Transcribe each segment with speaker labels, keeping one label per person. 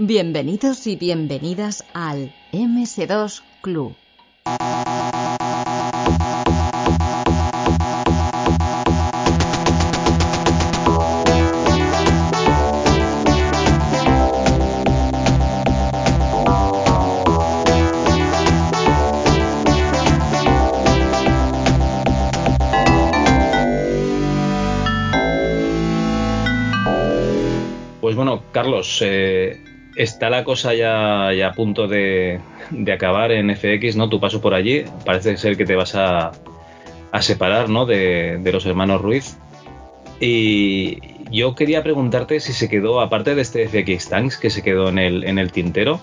Speaker 1: Bienvenidos y bienvenidas al MS2 Club.
Speaker 2: Pues bueno, Carlos, eh, está la cosa ya, ya a punto de, acabar en FX, ¿no? Tu paso por allí. Parece ser que te vas a, separar, ¿no? De, los hermanos Ruiz. Y yo quería preguntarte si se quedó, aparte de este FX Tanks que se quedó en el, tintero,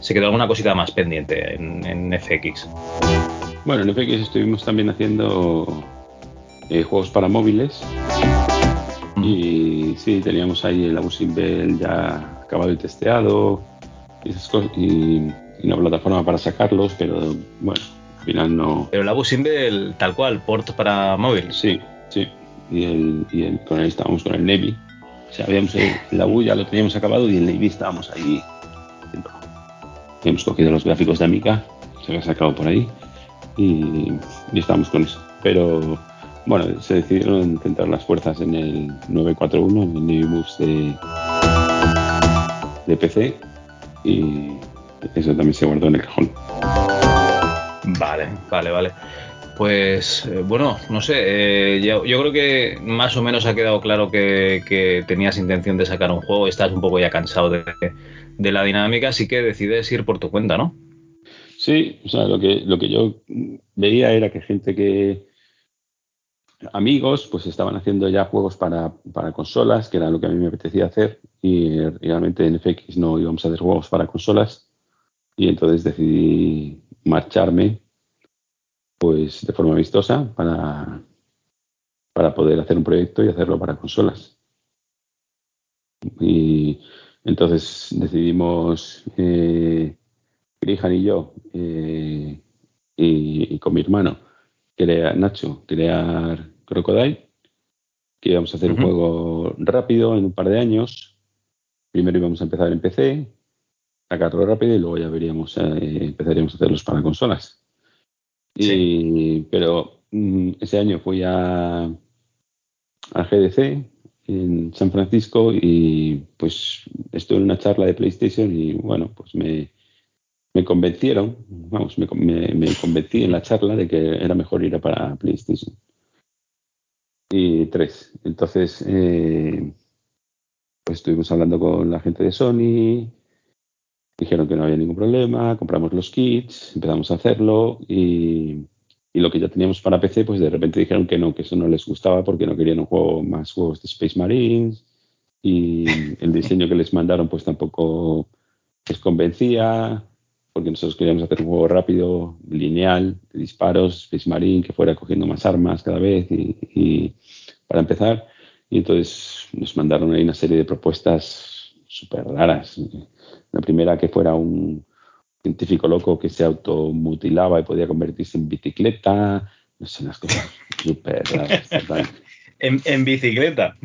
Speaker 2: ¿se quedó alguna cosita más pendiente en, en FX?
Speaker 3: Bueno, en FX estuvimos también haciendo eh, juegos para móviles. Y sí, teníamos ahí el Abusing Bell ya acabado y testeado y, esas cosas, y, y una plataforma para sacarlos, pero bueno, al final no.
Speaker 2: Pero el Abu Simbel, tal cual, port para móvil.
Speaker 3: Sí, sí. Y, el, y el, con él estábamos con el Navy. O sea, habíamos el, el Abu ya lo teníamos acabado y el Navy estábamos ahí. Hemos cogido los gráficos de Amica, se había sacado por ahí y, y estábamos con eso. Pero bueno, se decidieron centrar las fuerzas en el 941, en el Navy Moves de, de PC y eso también se guardó en el cajón.
Speaker 2: Vale, vale, vale. Pues eh, bueno, no sé, eh, yo, yo, creo que más o menos ha quedado claro que, que, tenías intención de sacar un juego, estás un poco ya cansado de, de, la dinámica, así que decides ir por tu cuenta, ¿no?
Speaker 3: Sí, o sea, lo que, lo que yo veía era que gente que, amigos, pues estaban haciendo ya juegos para, para, consolas, que era lo que a mí me apetecía hacer, y realmente en FX no íbamos a hacer juegos para consolas, y entonces decidí marcharme pues de forma vistosa para, para poder hacer un proyecto y hacerlo para consolas. Y entonces decidimos, eh, y yo, eh, y, con mi hermano, crear, Nacho, crear Crocodile, que íbamos a hacer uh -huh. un juego rápido en un par de años. Primero íbamos a empezar en PC, sacarlo rápido y luego ya veríamos, eh, empezaríamos a hacerlos para consolas. Y, sí. Pero mm, ese año fui a, a GDC en San Francisco y pues estuve en una charla de PlayStation y bueno, pues me, me convencieron, vamos, me, me, convencí en la charla de que era mejor ir a PlayStation. Y tres. Entonces, eh, pues estuvimos hablando con la gente de Sony, dijeron que no había ningún problema, compramos los kits, empezamos a hacerlo y, y, lo que ya teníamos para PC, pues de repente dijeron que no, que eso no les gustaba porque no querían un juego más juegos de Space Marines y el diseño que les mandaron pues tampoco les convencía porque nosotros queríamos hacer un juego rápido, lineal, de disparos, Space Marine, que fuera cogiendo más armas cada vez y, y para empezar. Y entonces nos mandaron ahí una serie de propuestas súper raras. La primera que fuera un científico loco que se automutilaba y podía convertirse en bicicleta. No sé, unas cosas súper raras.
Speaker 2: ¿En, ¿En, bicicleta?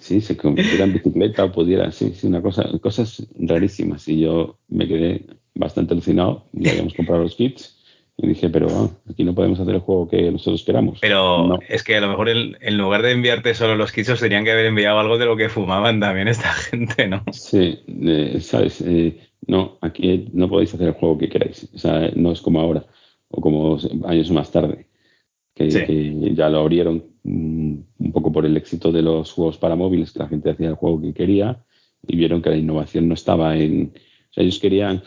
Speaker 3: Sí, se convirtiera en bicicleta o pudiera, sí, sí, una cosa, cosas rarísimas. Y yo me quedé bastante alucinado. Ya habíamos comprado los kits y dije, pero oh, aquí no podemos hacer el juego que nosotros queramos.
Speaker 2: Pero no. es que a lo mejor en, en, lugar de enviarte solo los kits, tenían que haber enviado algo de lo que fumaban también esta gente, ¿no?
Speaker 3: Sí, eh, sabes, eh, no, aquí no podéis hacer el juego que queráis. O sea, no es como ahora o como años más tarde. Que, sí. que ya lo abrieron um, un poco por el éxito de los juegos para móviles, que la gente hacía el juego que quería y vieron que la innovación no estaba en... O sea, ellos querían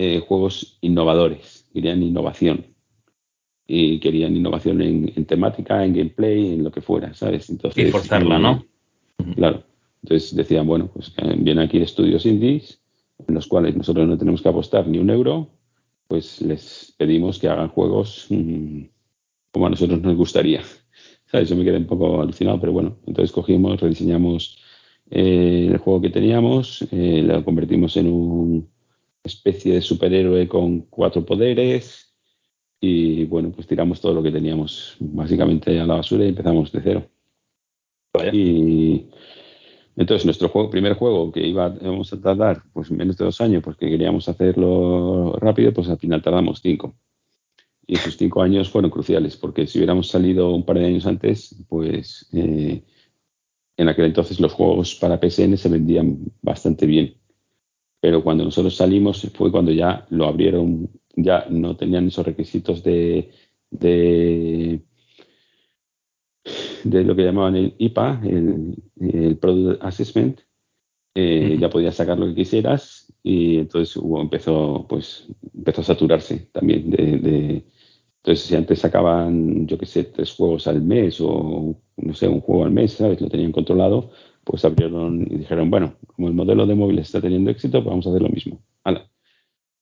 Speaker 3: eh, juegos innovadores, querían innovación. Y querían innovación en, en, temática, en gameplay, en lo que fuera, ¿sabes?
Speaker 2: Entonces, y forzarla, eh, ¿no?
Speaker 3: Claro. Entonces decían, bueno, pues eh, vienen aquí estudios indies, en los cuales nosotros no tenemos que apostar ni un euro, pues les pedimos que hagan juegos mmm, como a nosotros nos gustaría. ¿Sabes? Yo me quedé un poco alucinado, pero bueno, entonces cogimos, rediseñamos eh, el juego que teníamos, eh, lo convertimos en una especie de superhéroe con cuatro poderes y bueno, pues tiramos todo lo que teníamos básicamente a la basura y empezamos de cero.
Speaker 2: Vaya.
Speaker 3: Y Entonces, nuestro juego, primer juego que iba, íbamos a tardar pues menos de dos años porque queríamos hacerlo rápido, pues al final tardamos cinco. Y esos cinco años fueron cruciales porque si hubiéramos salido un par de años antes, pues eh, en aquel entonces los juegos para PSN se vendían bastante bien. Pero cuando nosotros salimos fue cuando ya lo abrieron, ya no tenían esos requisitos de, de de lo que llamaban el IPA, el, Product Assessment, eh, ya podías sacar lo que quisieras y entonces hubo, empezó, pues, empezó a saturarse también de, entonces si antes sacaban, yo qué sé, tres juegos al mes o no sé, un juego al mes, ¿sabes? Lo tenían controlado, pues abrieron y dijeron, bueno, como el modelo de móviles está teniendo éxito, pues vamos a hacer lo mismo.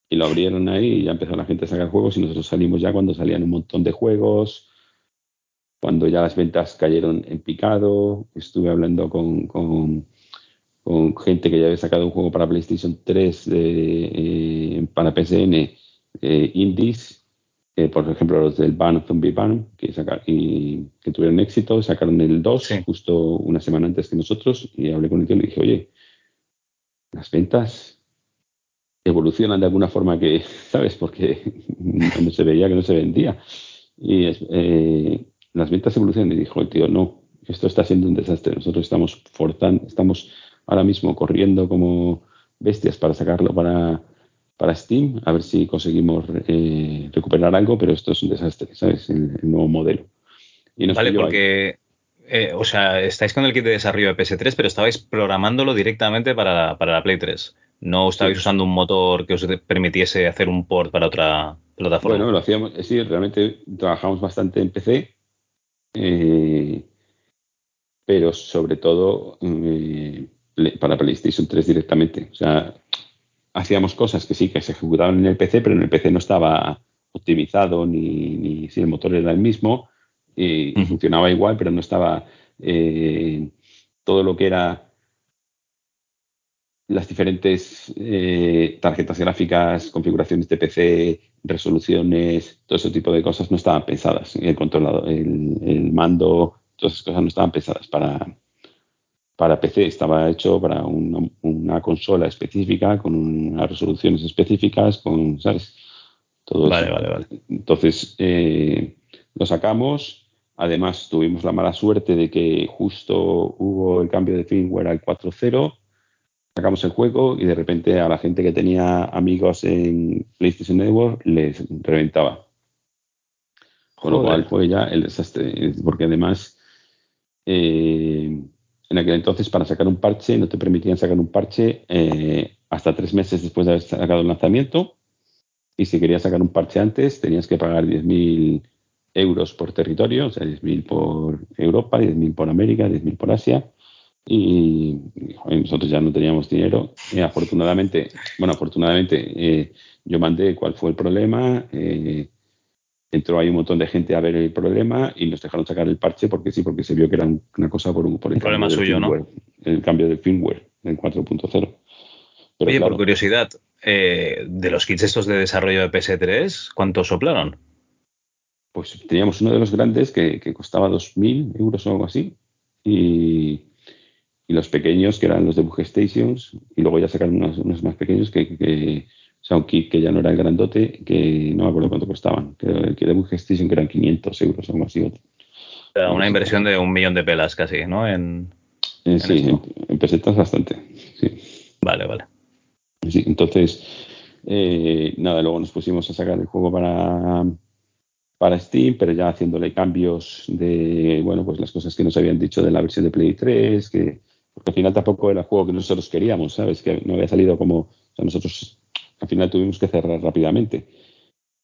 Speaker 3: Y lo abrieron ahí y ya empezó la gente a sacar juegos y nosotros salimos ya cuando salían un montón de juegos, cuando ya las ventas cayeron en picado, estuve hablando con, con, gente que ya había sacado un juego para PlayStation 3 eh, para PSN, eh, indies, por ejemplo los del Ban Zombie Ban, que, y, que tuvieron éxito, sacaron el 2 justo una semana antes que nosotros, y hablé con el tío y le dije, oye, las ventas evolucionan de alguna forma que, ¿sabes? Porque no se veía que no se vendía. Y eh, las ventas evolucionan y dijo el tío, no, esto está siendo un desastre. Nosotros estamos forzando, estamos ahora mismo corriendo como bestias para sacarlo para, para Steam, a ver si conseguimos eh, recuperar algo, pero esto es un desastre, ¿sabes? El, nuevo modelo.
Speaker 2: vale, porque, eh, o sea, estáis con el kit de desarrollo de PS3, pero estabais programándolo directamente para, para la Play 3. No estabais usando un motor que os permitiese hacer un port para otra plataforma.
Speaker 3: Bueno, lo hacíamos, sí, realmente trabajamos bastante en PC eh, pero sobre todo para PlayStation 3 directamente. O sea, hacíamos cosas que sí, que se ejecutaban en el PC, pero en el PC no estaba optimizado ni, si el motor era el mismo y funcionaba igual, pero no estaba eh, todo lo que era las diferentes tarjetas gráficas, configuraciones de PC, resoluciones, todo ese tipo de cosas no estaban pensadas. El controlador, el, mando, todas esas cosas no estaban pensadas para, para PC. Estaba hecho para una, consola específica, con unas resoluciones específicas, con, ¿sabes? Todo
Speaker 2: vale, vale, vale.
Speaker 3: Entonces, eh, lo sacamos. Además, tuvimos la mala suerte de que justo hubo el cambio de firmware al 4.0 sacamos el juego y de repente a la gente que tenía amigos en PlayStation Network les reventaba. Con lo cual fue ya el desastre, porque además eh, en aquel entonces para sacar un parche no te permitían sacar un parche eh, hasta tres meses después de haber sacado el lanzamiento y si querías sacar un parche antes tenías que pagar 10.000 euros por territorio, o sea, 10.000 por Europa, 10.000 por América, 10.000 por Asia y, nosotros ya no teníamos dinero. Afortunadamente, bueno, afortunadamente eh, yo mandé cuál fue el problema. Eh, entró ahí un montón de gente a ver el problema y nos dejaron sacar el parche porque sí, porque se vio que era una cosa por, un, por
Speaker 2: el problema suyo, ¿no?
Speaker 3: El cambio de firmware, el 4.0.
Speaker 2: Oye, por curiosidad, eh, de los kits estos de desarrollo de PS3, ¿cuántos soplaron?
Speaker 3: Pues teníamos uno de los grandes que, que costaba 2.000 euros o algo así. Y, y los pequeños, que eran los de Bug Stations, y luego ya sacaron unos, más pequeños que, que, un kit que ya no era el grandote, que no me acuerdo cuánto costaban, que el kit de Station que eran 500 euros o algo así.
Speaker 2: una inversión de un millón de pelas casi, ¿no? En,
Speaker 3: eh, sí, en, pesetas bastante, sí.
Speaker 2: Vale, vale.
Speaker 3: Sí, entonces, eh, nada, luego nos pusimos a sacar el juego para, para Steam, pero ya haciéndole cambios de, bueno, pues las cosas que nos habían dicho de la versión de Play 3, que porque al final tampoco era el juego que nosotros queríamos, ¿sabes? Que no había salido como, o sea, nosotros al final tuvimos que cerrar rápidamente.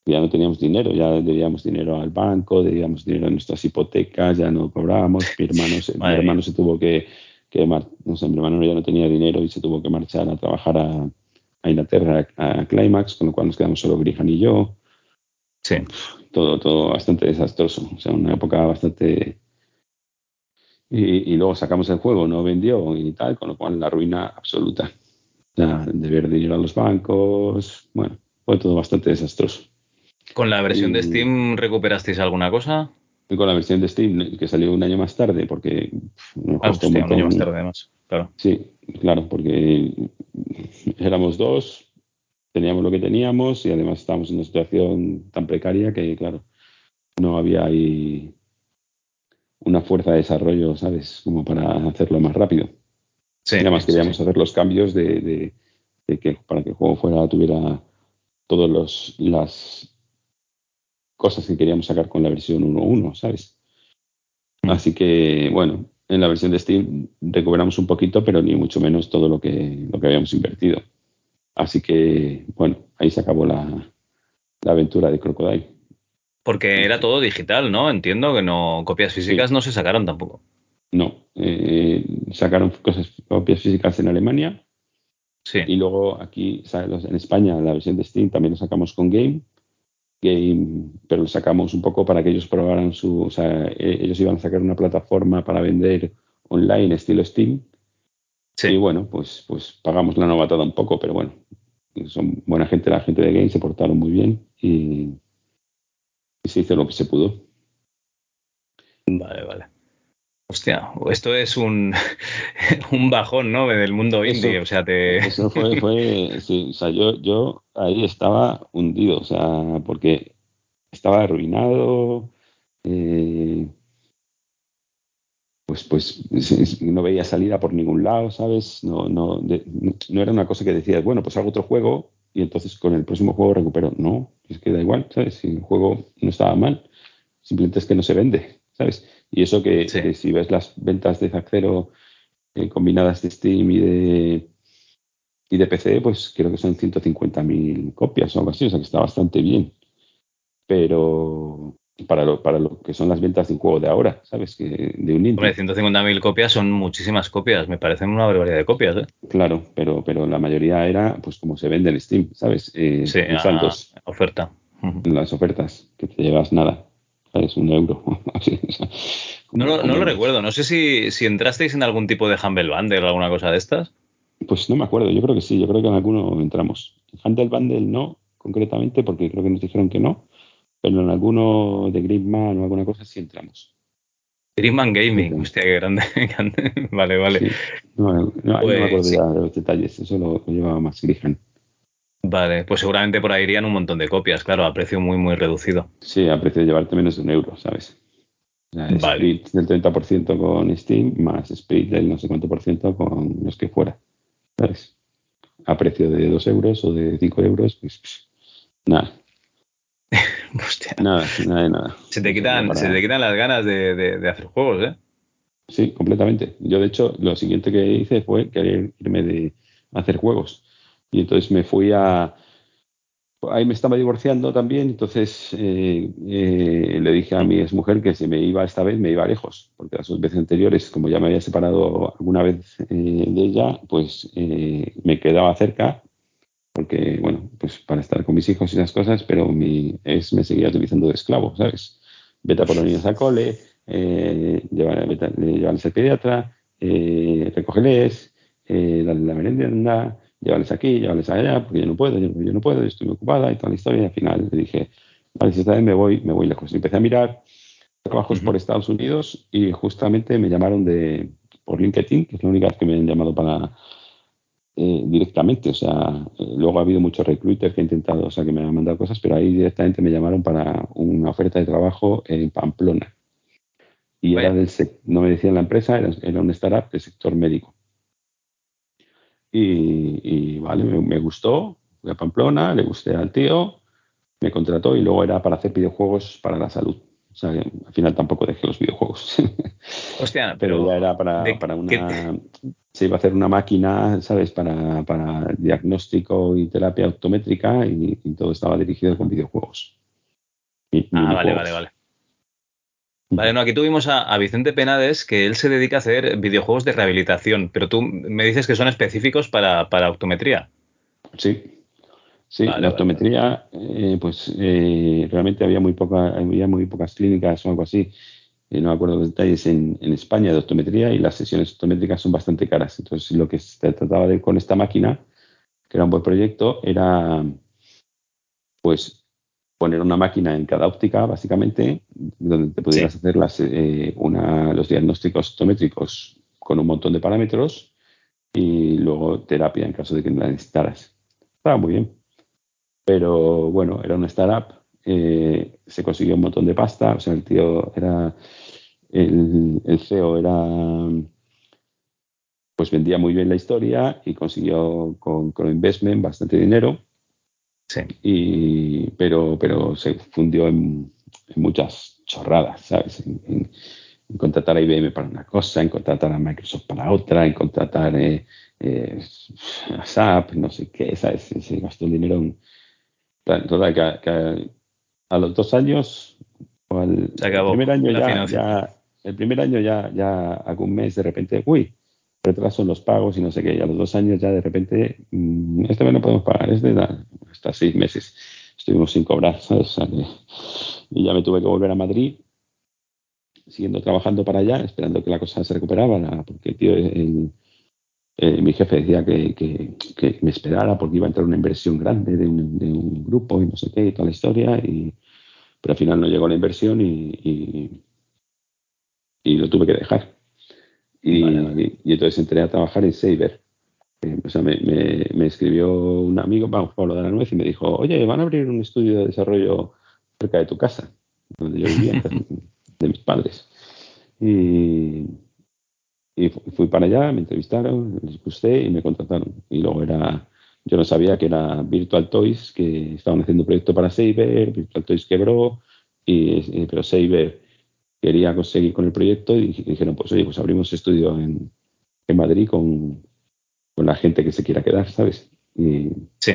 Speaker 3: Ya no teníamos dinero, ya debíamos dinero al banco, debíamos dinero a nuestras hipotecas, ya no cobrábamos. Mi hermano, se, mi hermano se tuvo que, que no sé, mi hermano ya no tenía dinero y se tuvo que marchar a trabajar a, a Inglaterra, a, Climax, con lo cual nos quedamos solo Grijan y yo.
Speaker 2: Sí.
Speaker 3: Todo, todo bastante desastroso. O sea, una época bastante y, luego sacamos el juego, no vendió y tal, con lo cual la ruina absoluta. Ya, deber dinero a los bancos, bueno, fue todo bastante desastroso.
Speaker 2: ¿Con la versión de Steam recuperasteis alguna cosa?
Speaker 3: con la versión de Steam que salió un año más tarde, porque
Speaker 2: nos ah, costó un, año más tarde además, claro.
Speaker 3: Sí, claro, porque éramos dos, teníamos lo que teníamos y además estábamos en una situación tan precaria que, claro, no había ahí una fuerza de desarrollo, ¿sabes? Como para hacerlo más rápido. Sí, además queríamos hacer los cambios de, que para que el juego fuera tuviera todas las cosas que queríamos sacar con la versión 1.1, ¿sabes? Así que, bueno, en la versión de Steam recuperamos un poquito, pero ni mucho menos todo lo que, lo que habíamos invertido. Así que, bueno, ahí se acabó la, aventura de Crocodile.
Speaker 2: Porque era todo digital, ¿no? Entiendo que no copias físicas no se sacaron tampoco.
Speaker 3: No, eh, sacaron cosas, copias físicas en Alemania. Sí. Y luego aquí, en España, la versión de Steam también lo sacamos con Game. Game, pero lo sacamos un poco para que ellos probaran su. O sea, e, ellos iban a sacar una plataforma para vender online estilo Steam. Sí. Y bueno, pues, pues pagamos la novatada un poco, pero bueno, son buena gente la gente de Game, se portaron muy bien y, se hizo lo que se pudo.
Speaker 2: Vale, vale. Hostia, esto es un, un bajón, ¿no? Del mundo indie, o sea, te...
Speaker 3: Eso fue, fue sí, o sea, yo, yo ahí estaba hundido, o sea, porque estaba arruinado, eh, pues, pues no veía salida por ningún lado, ¿sabes? No, no, no era una cosa que decías, bueno, pues hago otro juego y entonces con el próximo juego recupero. No, es que da igual, ¿sabes? Si el juego no estaba mal, simplemente es que no se vende, ¿sabes? Y eso que, si ves las ventas de Zack eh, combinadas de Steam y de, y de PC, pues creo que son 150.000 copias o algo así, o sea que está bastante bien. Pero, para lo, para lo que son las ventas de un juego de ahora, ¿sabes? Que de un
Speaker 2: indie. 150.000 copias son muchísimas copias, me parecen una barbaridad de copias, ¿eh?
Speaker 3: Claro, pero, pero la mayoría era pues como se vende en Steam, ¿sabes?
Speaker 2: Eh, sí, saldos. oferta.
Speaker 3: Las ofertas, que te llevas nada, ¿sabes? Un euro.
Speaker 2: no, lo, no lo recuerdo, no sé si, si entrasteis en algún tipo de Humble Bundle o alguna cosa de estas.
Speaker 3: Pues no me acuerdo, yo creo que sí, yo creo que en alguno entramos. Humble Bundle no, concretamente, porque creo que nos dijeron que no pero en alguno de Gridman o alguna cosa sí entramos.
Speaker 2: Gridman Gaming, hostia, qué grande. vale, vale.
Speaker 3: No, no, me acuerdo pues ya de los detalles, eso lo, llevaba más Grihan.
Speaker 2: Vale, pues seguramente por ahí irían un montón de copias, claro, a precio muy, muy reducido.
Speaker 3: Sí, a precio de llevarte menos de un euro, ¿sabes? Vale. Split del 30% con Steam, más split del no sé cuánto por ciento con los que fuera, ¿sabes? A precio de 2 euros o de 5 euros, pues nada. Nada, nada, nada.
Speaker 2: Se te quitan, se te quitan las ganas de, hacer juegos, ¿eh?
Speaker 3: Sí, completamente. Yo, de hecho, lo siguiente que hice fue querer irme de hacer juegos. Y entonces me fui a. Ahí me estaba divorciando también, entonces eh, eh, le dije a mi exmujer que si me iba esta vez me iba lejos, porque las dos veces anteriores, como ya me había separado alguna vez eh, de ella, pues me quedaba cerca porque, bueno, pues para estar con mis hijos y esas cosas, pero mi ex me seguía utilizando de esclavo, ¿sabes? Vete a por los niños al cole, eh, llévales al pediatra, eh, eh, la merienda, llévales aquí, llévales allá, porque yo no puedo, yo, no puedo, yo estoy ocupada y toda la historia. Y al final le dije, vale, si esta vez me voy, me voy lejos. Y empecé a mirar trabajos por Estados Unidos y justamente me llamaron de por LinkedIn, que es la única vez que me han llamado para eh, directamente. O sea, eh, luego ha habido muchos recruiters que han intentado, o sea, que me han mandado cosas, pero ahí directamente me llamaron para una oferta de trabajo en Pamplona. Y era del no me decían la empresa, era, era un startup del sector médico. Y, vale, me, gustó, fui a Pamplona, le gusté al tío, me contrató y luego era para hacer videojuegos para la salud. O sea, al final tampoco dejé los videojuegos.
Speaker 2: Hostia, pero,
Speaker 3: ya era para, para una se iba a hacer una máquina, ¿sabes?, para, diagnóstico y terapia optométrica y, todo estaba dirigido con videojuegos.
Speaker 2: ah, vale, vale, vale. Vale, no, aquí tuvimos a, Vicente Penades, que él se dedica a hacer videojuegos de rehabilitación, pero tú me dices que son específicos para, optometría.
Speaker 3: Sí, sí, la optometría, eh, pues eh, realmente había muy, poca, había muy pocas clínicas o algo así eh, no me acuerdo los detalles, en, España de optometría y las sesiones optométricas son bastante caras. Entonces, lo que se trataba de con esta máquina, que era un buen proyecto, era pues poner una máquina en cada óptica, básicamente, donde te pudieras hacer las, eh, una, los diagnósticos optométricos con un montón de parámetros y luego terapia en caso de que la necesitaras. Estaba muy bien. Pero bueno, era una startup, eh, se consiguió un montón de pasta, o sea, el tío era, el, el CEO era, pues vendía muy bien la historia y consiguió con, con investment bastante dinero y, pero, pero se fundió en, muchas chorradas, ¿sabes? En, contratar a IBM para una cosa, en contratar a Microsoft para otra, en contratar eh, eh, a SAP, no sé qué, ¿sabes? Se gastó el dinero en... Total, que, a los dos años, o al el primer año ya, ya, el primer año ya, ya algún mes de repente, uy, retraso en los pagos y no sé qué. Y a los dos años ya de repente, mm, este mes no podemos pagar, este da, hasta seis meses estuvimos sin cobrar, ¿sabes? y ya me tuve que volver a Madrid, siguiendo trabajando para allá, esperando que la cosa se recuperara, porque tío, mi jefe decía que, que, me esperara porque iba a entrar una inversión grande de un, de un, grupo y no sé qué y toda la historia, y, pero al final no llegó la inversión y, y, y lo tuve que dejar. Y, entonces entré a trabajar en Saber. Eh, o sea, me, me, escribió un amigo, vamos, Pablo de la Nuez, y me dijo, oye, van a abrir un estudio de desarrollo cerca de tu casa, donde yo vivía, de mis padres. Y, y fui para allá, me entrevistaron, les gusté y me contrataron. Y luego era, yo no sabía que era Virtual Toys, que estaban haciendo un proyecto para Saber, Virtual Toys quebró, y, pero Saber quería conseguir con el proyecto y dijeron, pues oye, pues abrimos estudio en, Madrid con, la gente que se quiera quedar, ¿sabes? Y,
Speaker 2: sí.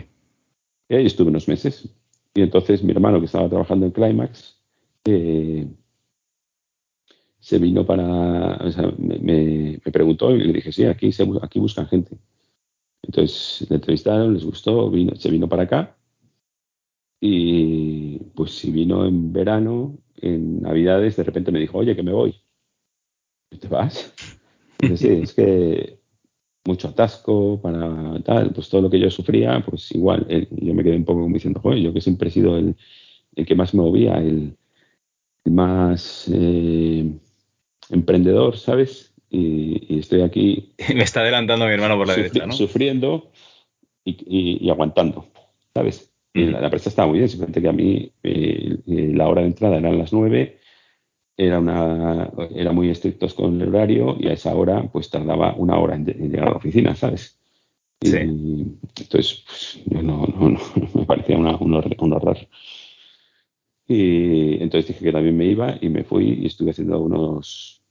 Speaker 3: Y ahí estuve unos meses. Y entonces mi hermano, que estaba trabajando en Climax, eh, se vino para, o sea, me, preguntó y le dije, sí, aquí, se, aquí buscan gente. Entonces le entrevistaron, les gustó, vino, se vino para acá. Y pues si vino en verano, en Navidades de repente me dijo, oye, que me voy. ¿Te vas? sí, es que mucho atasco para tal, pues todo lo que yo sufría, pues igual, yo me quedé un poco como diciendo, joder, yo que siempre he sido el, que más me movía, el, más eh, emprendedor, ¿sabes? Y, estoy aquí.
Speaker 2: Me está adelantando mi hermano por la derecha, ¿no?
Speaker 3: Sufriendo y, aguantando, ¿sabes? La, empresa estaba muy bien, simplemente que a mí eh, eh, la hora de entrada eran las nueve, era, una, era muy estrictos con el horario y a esa hora pues tardaba una hora en, llegar a la oficina, ¿sabes? Y, entonces, pues, no, no, no, me parecía una, un, horror. Y entonces dije que también me iba y me fui y estuve haciendo unos,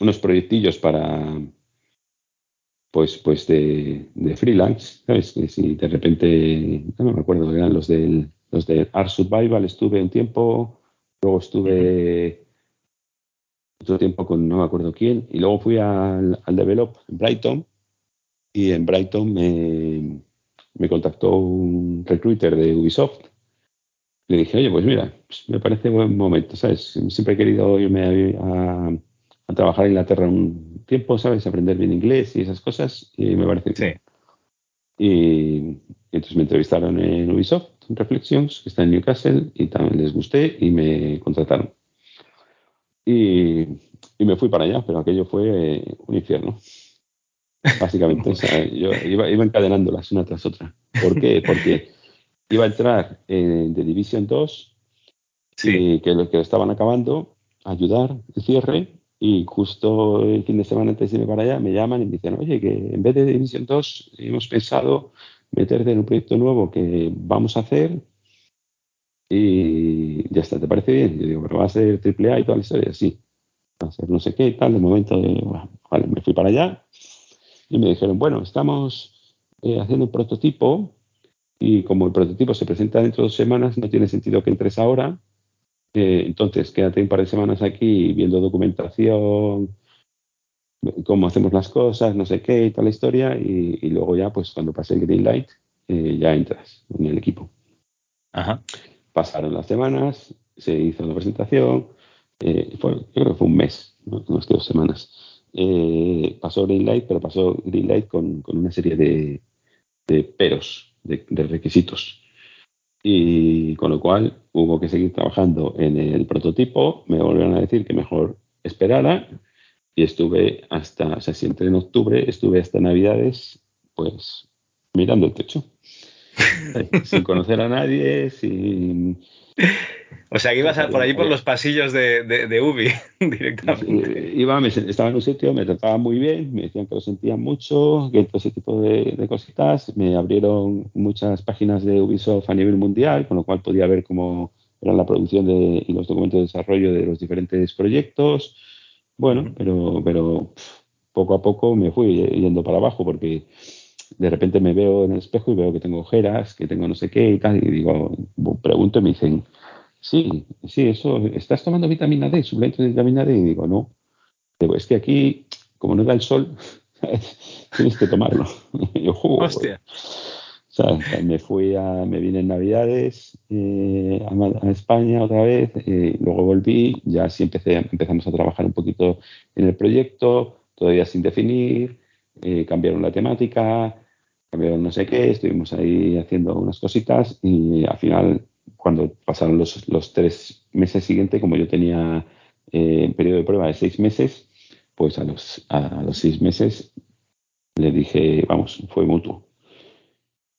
Speaker 3: unos proyectillos para, pues, pues de, freelance, ¿sabes? Que si de repente, no me acuerdo, eran los del, los de Art Survival, estuve un tiempo, luego estuve otro tiempo con no me acuerdo quién, y luego fui al, al Develop en Brighton, y en Brighton me, me contactó un recruiter de Ubisoft. Le dije, oye, pues mira, pues me parece buen momento, ¿sabes? Siempre he querido irme a trabajar en Inglaterra un tiempo, ¿sabes? Aprender bien inglés y esas cosas, y me parece
Speaker 2: sí.
Speaker 3: Y, entonces me entrevistaron en Ubisoft, en Reflections, que está en Newcastle, y también les gusté y me contrataron. Y, me fui para allá, pero aquello fue un infierno. Básicamente, o sea, yo iba, iba, encadenándolas una tras otra. ¿Por qué? Porque iba a entrar en The Division 2, sí. que, lo, que lo estaban acabando, ayudar el cierre, y justo el fin de semana antes de irme para allá me llaman y me dicen, oye, que en vez de Division 2 hemos pensado meterte en un proyecto nuevo que vamos a hacer y ya está, ¿te parece bien? Yo digo, pero va a ser AAA y toda la historia, sí. Va a ser no sé qué y tal, de momento, vale, me fui para allá y me dijeron, bueno, estamos eh, haciendo un prototipo y como el prototipo se presenta dentro de dos semanas, no tiene sentido que entres ahora, eh, entonces, quédate un par de semanas aquí viendo documentación, cómo hacemos las cosas, no sé qué y toda la historia, y, luego ya, pues cuando pase el green light, eh, ya entras en el equipo.
Speaker 2: Ajá.
Speaker 3: Pasaron las semanas, se hizo la presentación, eh, fue, yo creo que fue un mes, ¿no? unas dos semanas. pasó green light, pero pasó green light con, una serie de, peros, de requisitos. Y con lo cual hubo que seguir trabajando en el prototipo. Me volvieron a decir que mejor esperara. Y estuve hasta, o sea, si en octubre, estuve hasta Navidades, pues mirando el techo. sin conocer a nadie, sin
Speaker 2: o sea, que ibas por allí por los pasillos de, de, Ubi directamente.
Speaker 3: Iba, estaba en un sitio, me trataban muy bien, me decían que lo sentían mucho, que todo ese tipo de, cositas. Me abrieron muchas páginas de Ubisoft a nivel mundial, con lo cual podía ver cómo era la producción y los documentos de desarrollo de los diferentes proyectos. Bueno, pero, pero poco a poco me fui yendo para abajo porque de repente me veo en el espejo y veo que tengo ojeras, que tengo no sé qué y tal, y digo, pregunto y me dicen, sí, sí, eso, ¿estás tomando vitamina D, suplemento de vitamina D? Y digo, no. Digo, es que aquí, como no da el sol, tienes que tomarlo. yo, jugo. Hostia. O sea, me fui a, me vine en Navidades eh, a, España otra vez, eh, luego volví, ya sí empecé, empezamos a trabajar un poquito en el proyecto, todavía sin definir, eh, cambiaron la temática, cambiaron no sé qué, estuvimos ahí haciendo unas cositas y al final, cuando pasaron los, los tres meses siguientes, como yo tenía eh, periodo de prueba de seis meses, pues a los, a los seis meses le dije, vamos, fue mutuo.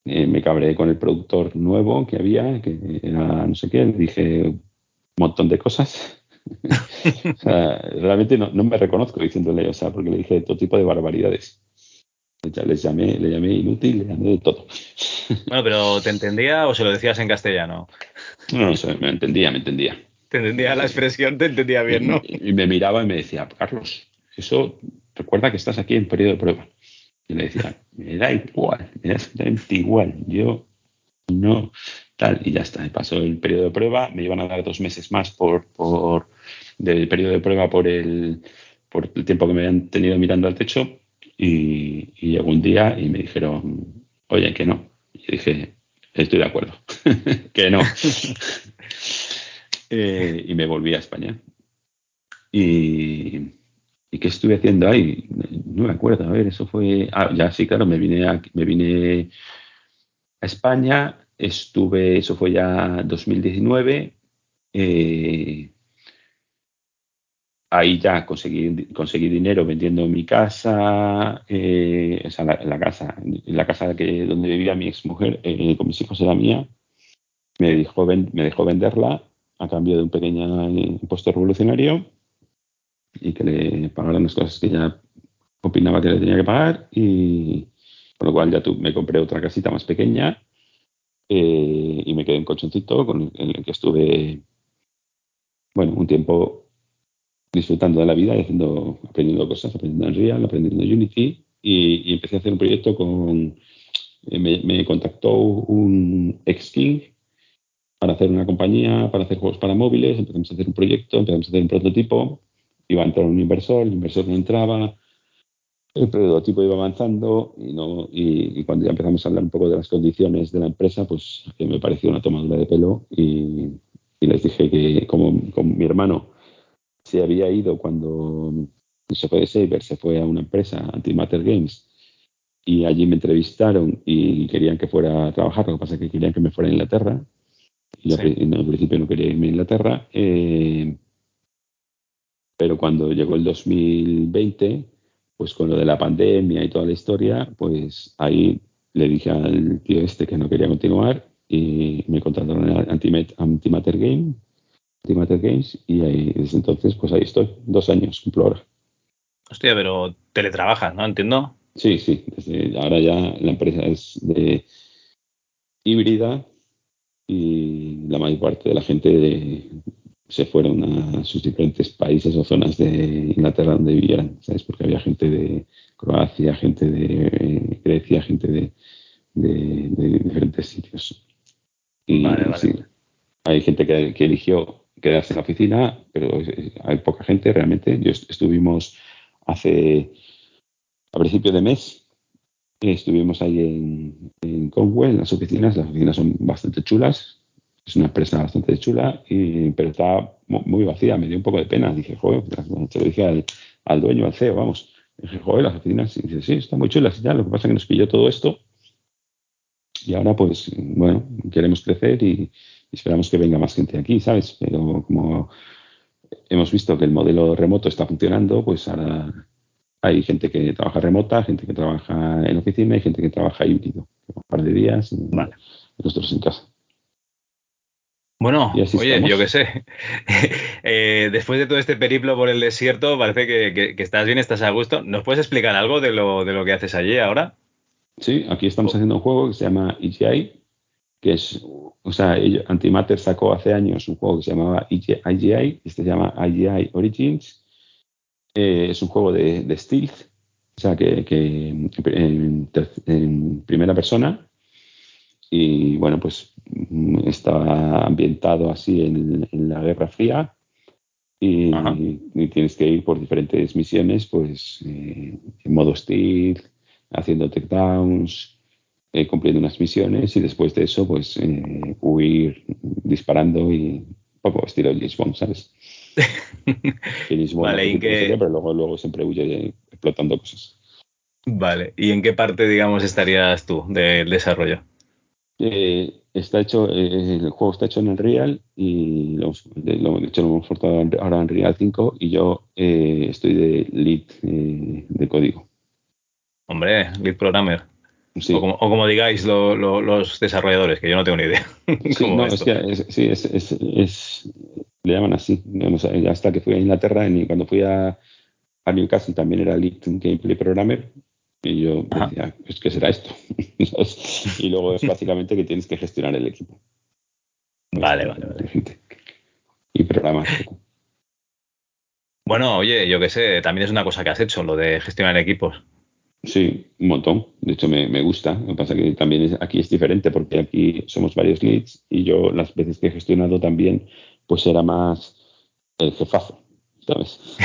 Speaker 3: Eh, me cabré con el productor nuevo que había, que era no sé qué, le dije un montón de cosas o sea, realmente no, no, me reconozco diciéndole, o sea, porque le dije todo tipo de barbaridades. Les llamé, le llamé inútil, le llamé de todo.
Speaker 2: Bueno, pero ¿te entendía o se lo decías en castellano?
Speaker 3: No, no me entendía, me entendía.
Speaker 2: Te entendía la expresión, te entendía bien, ¿no?
Speaker 3: Y, me miraba y me decía, Carlos, eso, recuerda que estás aquí en periodo de prueba. Y le decía, me da igual, me da exactamente igual. Yo no, tal, y ya está. Pasó el periodo de prueba, me iban a dar dos meses más por, por del periodo de prueba por el, por el tiempo que me habían tenido mirando al techo y, llegó un día y me dijeron, oye, que no. Y dije, estoy de acuerdo, que no. Eh, y me volví a España. Y, ¿Y qué estuve haciendo ahí? No me acuerdo, a ver, eso fue... Ah, ya sí, claro, me vine a, me vine a España, estuve, eso fue ya 2019, eh, ahí ya conseguí, conseguí dinero vendiendo mi casa, eh, o sea, la, casa, la casa que, donde vivía mi exmujer eh, con mis hijos era mía. Me dejó, me dejó venderla a cambio de un pequeño impuesto revolucionario y que le pagaran las cosas que ya opinaba que le tenía que pagar y con lo cual ya me compré otra casita más pequeña eh, y me quedé en colchoncito con el que estuve bueno un tiempo disfrutando de la vida y haciendo, aprendiendo cosas, aprendiendo en Real, aprendiendo en Unity y, empecé a hacer un proyecto con, eh, me, contactó un ex King para hacer una compañía, para hacer juegos para móviles, empezamos a hacer un proyecto, empezamos a hacer un prototipo, iba a entrar un inversor, el inversor no entraba, el prototipo iba avanzando y, no, y, cuando ya empezamos a hablar un poco de las condiciones de la empresa, pues que me pareció una tomadura de pelo y, les dije que como, como mi hermano se había ido cuando se fue de Saber, se fue a una empresa, Antimatter Games, y allí me entrevistaron y querían que fuera a trabajar, lo que pasa es que querían que me fuera a Inglaterra. Y yo al principio no quería irme a Inglaterra, eh, pero cuando llegó el 2020, pues con lo de la pandemia y toda la historia, pues ahí le dije al tío este que no quería continuar y me contrataron a Antimatter Games Matter Games y ahí, desde entonces pues ahí estoy, dos años cumplo ahora.
Speaker 2: Hostia, pero teletrabajas, ¿no? Entiendo.
Speaker 3: Sí, sí, desde ahora ya la empresa es de híbrida y la mayor parte de la gente se fueron a sus diferentes países o zonas de Inglaterra donde vivieran, ¿sabes? Porque había gente de Croacia, gente de Grecia, gente de, diferentes sitios. Y hay gente que, que eligió quedarse en la oficina, pero hay poca gente realmente. Yo estuvimos hace, a principio de mes, estuvimos ahí en, en Conwell, en las oficinas. Las oficinas son bastante chulas. Es una empresa bastante chula, y, pero está muy vacía. Me dio un poco de pena. Dije, joder, se lo dije al, al dueño, al CEO, vamos. Dije, joder, las oficinas. Y dice, sí, están muy chulas y ya. Lo que pasa es que nos pilló todo esto Y ahora, pues, bueno, queremos crecer y esperamos que venga más gente aquí, ¿sabes? Pero como hemos visto que el modelo remoto está funcionando, pues ahora hay gente que trabaja remota, gente que trabaja en oficina y gente que trabaja híbrido. Un par de días y nosotros en casa.
Speaker 2: Bueno, oye, yo qué sé. Eh, después de todo este periplo por el desierto, parece que, estás bien, estás a gusto. ¿Nos puedes explicar algo de lo, de lo que haces allí ahora?
Speaker 3: Sí, aquí estamos haciendo un juego que se llama EGI, que es, o sea, Antimatter sacó hace años un juego que se llamaba IGI, este se llama IGI Origins. Eh, es un juego de, de, stealth, o sea, que, en, primera persona. Y bueno, pues está ambientado así en, la Guerra Fría. Y, tienes que ir por diferentes misiones, pues eh, en modo stealth, haciendo takedowns, eh, cumpliendo unas misiones y después de eso, pues eh, huir disparando y un poco estilo James Bond, ¿sabes? vale, ¿y que... pero luego, luego siempre huye explotando cosas.
Speaker 2: Vale, ¿y en qué parte, digamos, estarías tú del desarrollo?
Speaker 3: Eh, está hecho, el juego está hecho en el Real y lo, de hecho lo hemos portado ahora en Real 5 y yo estoy de lead de código.
Speaker 2: Hombre, lead programmer. O, como, digáis los desarrolladores, que yo no tengo ni idea.
Speaker 3: Sí, no, es que sí, es, le llaman así. hasta que fui a Inglaterra, y cuando fui a, a Newcastle también era lead gameplay programmer. Y yo decía, pues, ¿qué será esto? y luego es básicamente que tienes que gestionar el equipo.
Speaker 2: Vale, vale, vale.
Speaker 3: Y programar.
Speaker 2: Bueno, oye, yo qué sé, también es una cosa que has hecho, lo de gestionar equipos.
Speaker 3: Sí, un montón. De hecho, me, gusta. Lo que pasa es que también aquí es diferente porque aquí somos varios leads y yo las veces que he gestionado también, pues era más el jefazo, ¿sabes?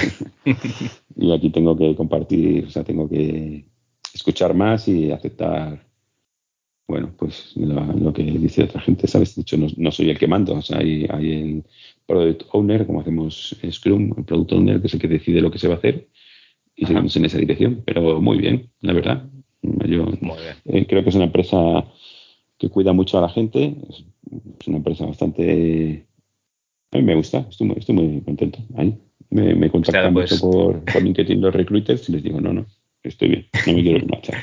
Speaker 3: y aquí tengo que compartir, o sea, tengo que escuchar más y aceptar, bueno, pues lo, que dice otra gente, ¿sabes? De hecho, no, soy el que mando, o sea, hay, hay el product owner, como hacemos Scrum, el product owner, que es el que decide lo que se va a hacer y seguimos en esa dirección. Pero muy bien, la verdad. Yo eh, creo que es una empresa que cuida mucho a la gente. Es, una empresa bastante. A mí me gusta, estoy muy, estoy muy contento. Ahí me, me contactan mucho pues. por, por LinkedIn los recruiters y les digo, no, no, estoy bien, no me quiero marchar.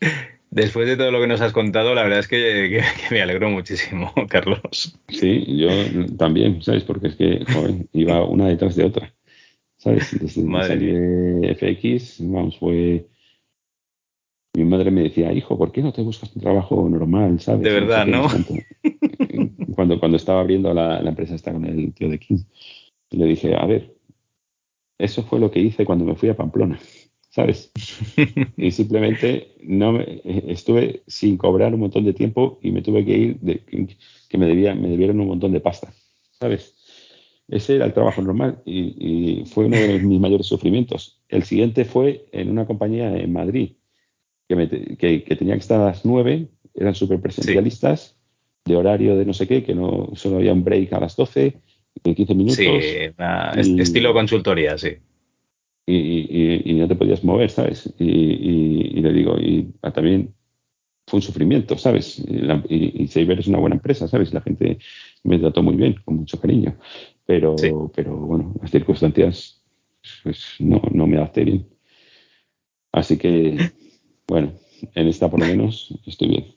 Speaker 2: Después de todo lo que nos has contado, la verdad es que, me alegro muchísimo, Carlos.
Speaker 3: Sí, yo también, ¿sabes? Porque es que iba una detrás de otra. ¿Sabes? Desde de FX, vamos, fue... Mi madre me decía, hijo, ¿por qué no te buscas un trabajo normal, sabes?
Speaker 2: De verdad, ¿no?
Speaker 3: Cuando, cuando estaba abriendo la, empresa está con el tío de King. Le dije, a ver, eso fue lo que hice cuando me fui a Pamplona, ¿sabes? y simplemente no me, estuve sin cobrar un montón de tiempo y me tuve que ir, de, que me, debía, me debieron un montón de pasta, ¿sabes? Ese era el trabajo normal y, fue uno de mis mayores sufrimientos. El siguiente fue en una compañía en Madrid que, tenía que estar a las nueve, eran súper presencialistas, de horario de no sé qué, que no solo había un break a las 12, de 15 minutos.
Speaker 2: Sí, estilo consultoría, sí.
Speaker 3: Y, no te podías mover, ¿sabes? Y, le digo, y también fue un sufrimiento, ¿sabes? Y, y, Saber es una buena empresa, ¿sabes? La gente me trató muy bien, con mucho cariño pero, pero bueno, las circunstancias pues no, no me hace bien. Así que, bueno, en esta por lo menos estoy bien.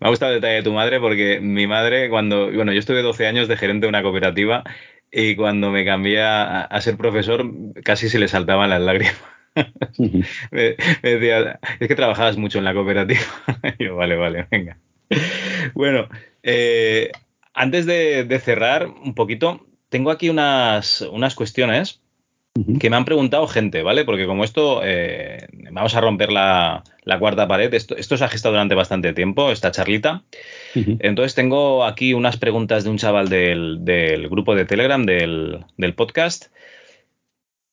Speaker 2: Me ha gustado el detalle de tu madre porque mi madre, cuando, bueno, yo estuve 12 años de gerente de una cooperativa y cuando me cambié a, ser profesor casi se le saltaban las lágrimas. me, decía, es que trabajabas mucho en la cooperativa. y yo, vale, vale, venga. Bueno, eh, antes de, cerrar un poquito, tengo aquí unas, unas cuestiones que me han preguntado gente, ¿vale? Porque como esto, eh, vamos a romper la, cuarta pared, esto, se ha gestado durante bastante tiempo, esta charlita. Entonces tengo aquí unas preguntas de un chaval del, grupo de Telegram, del, podcast,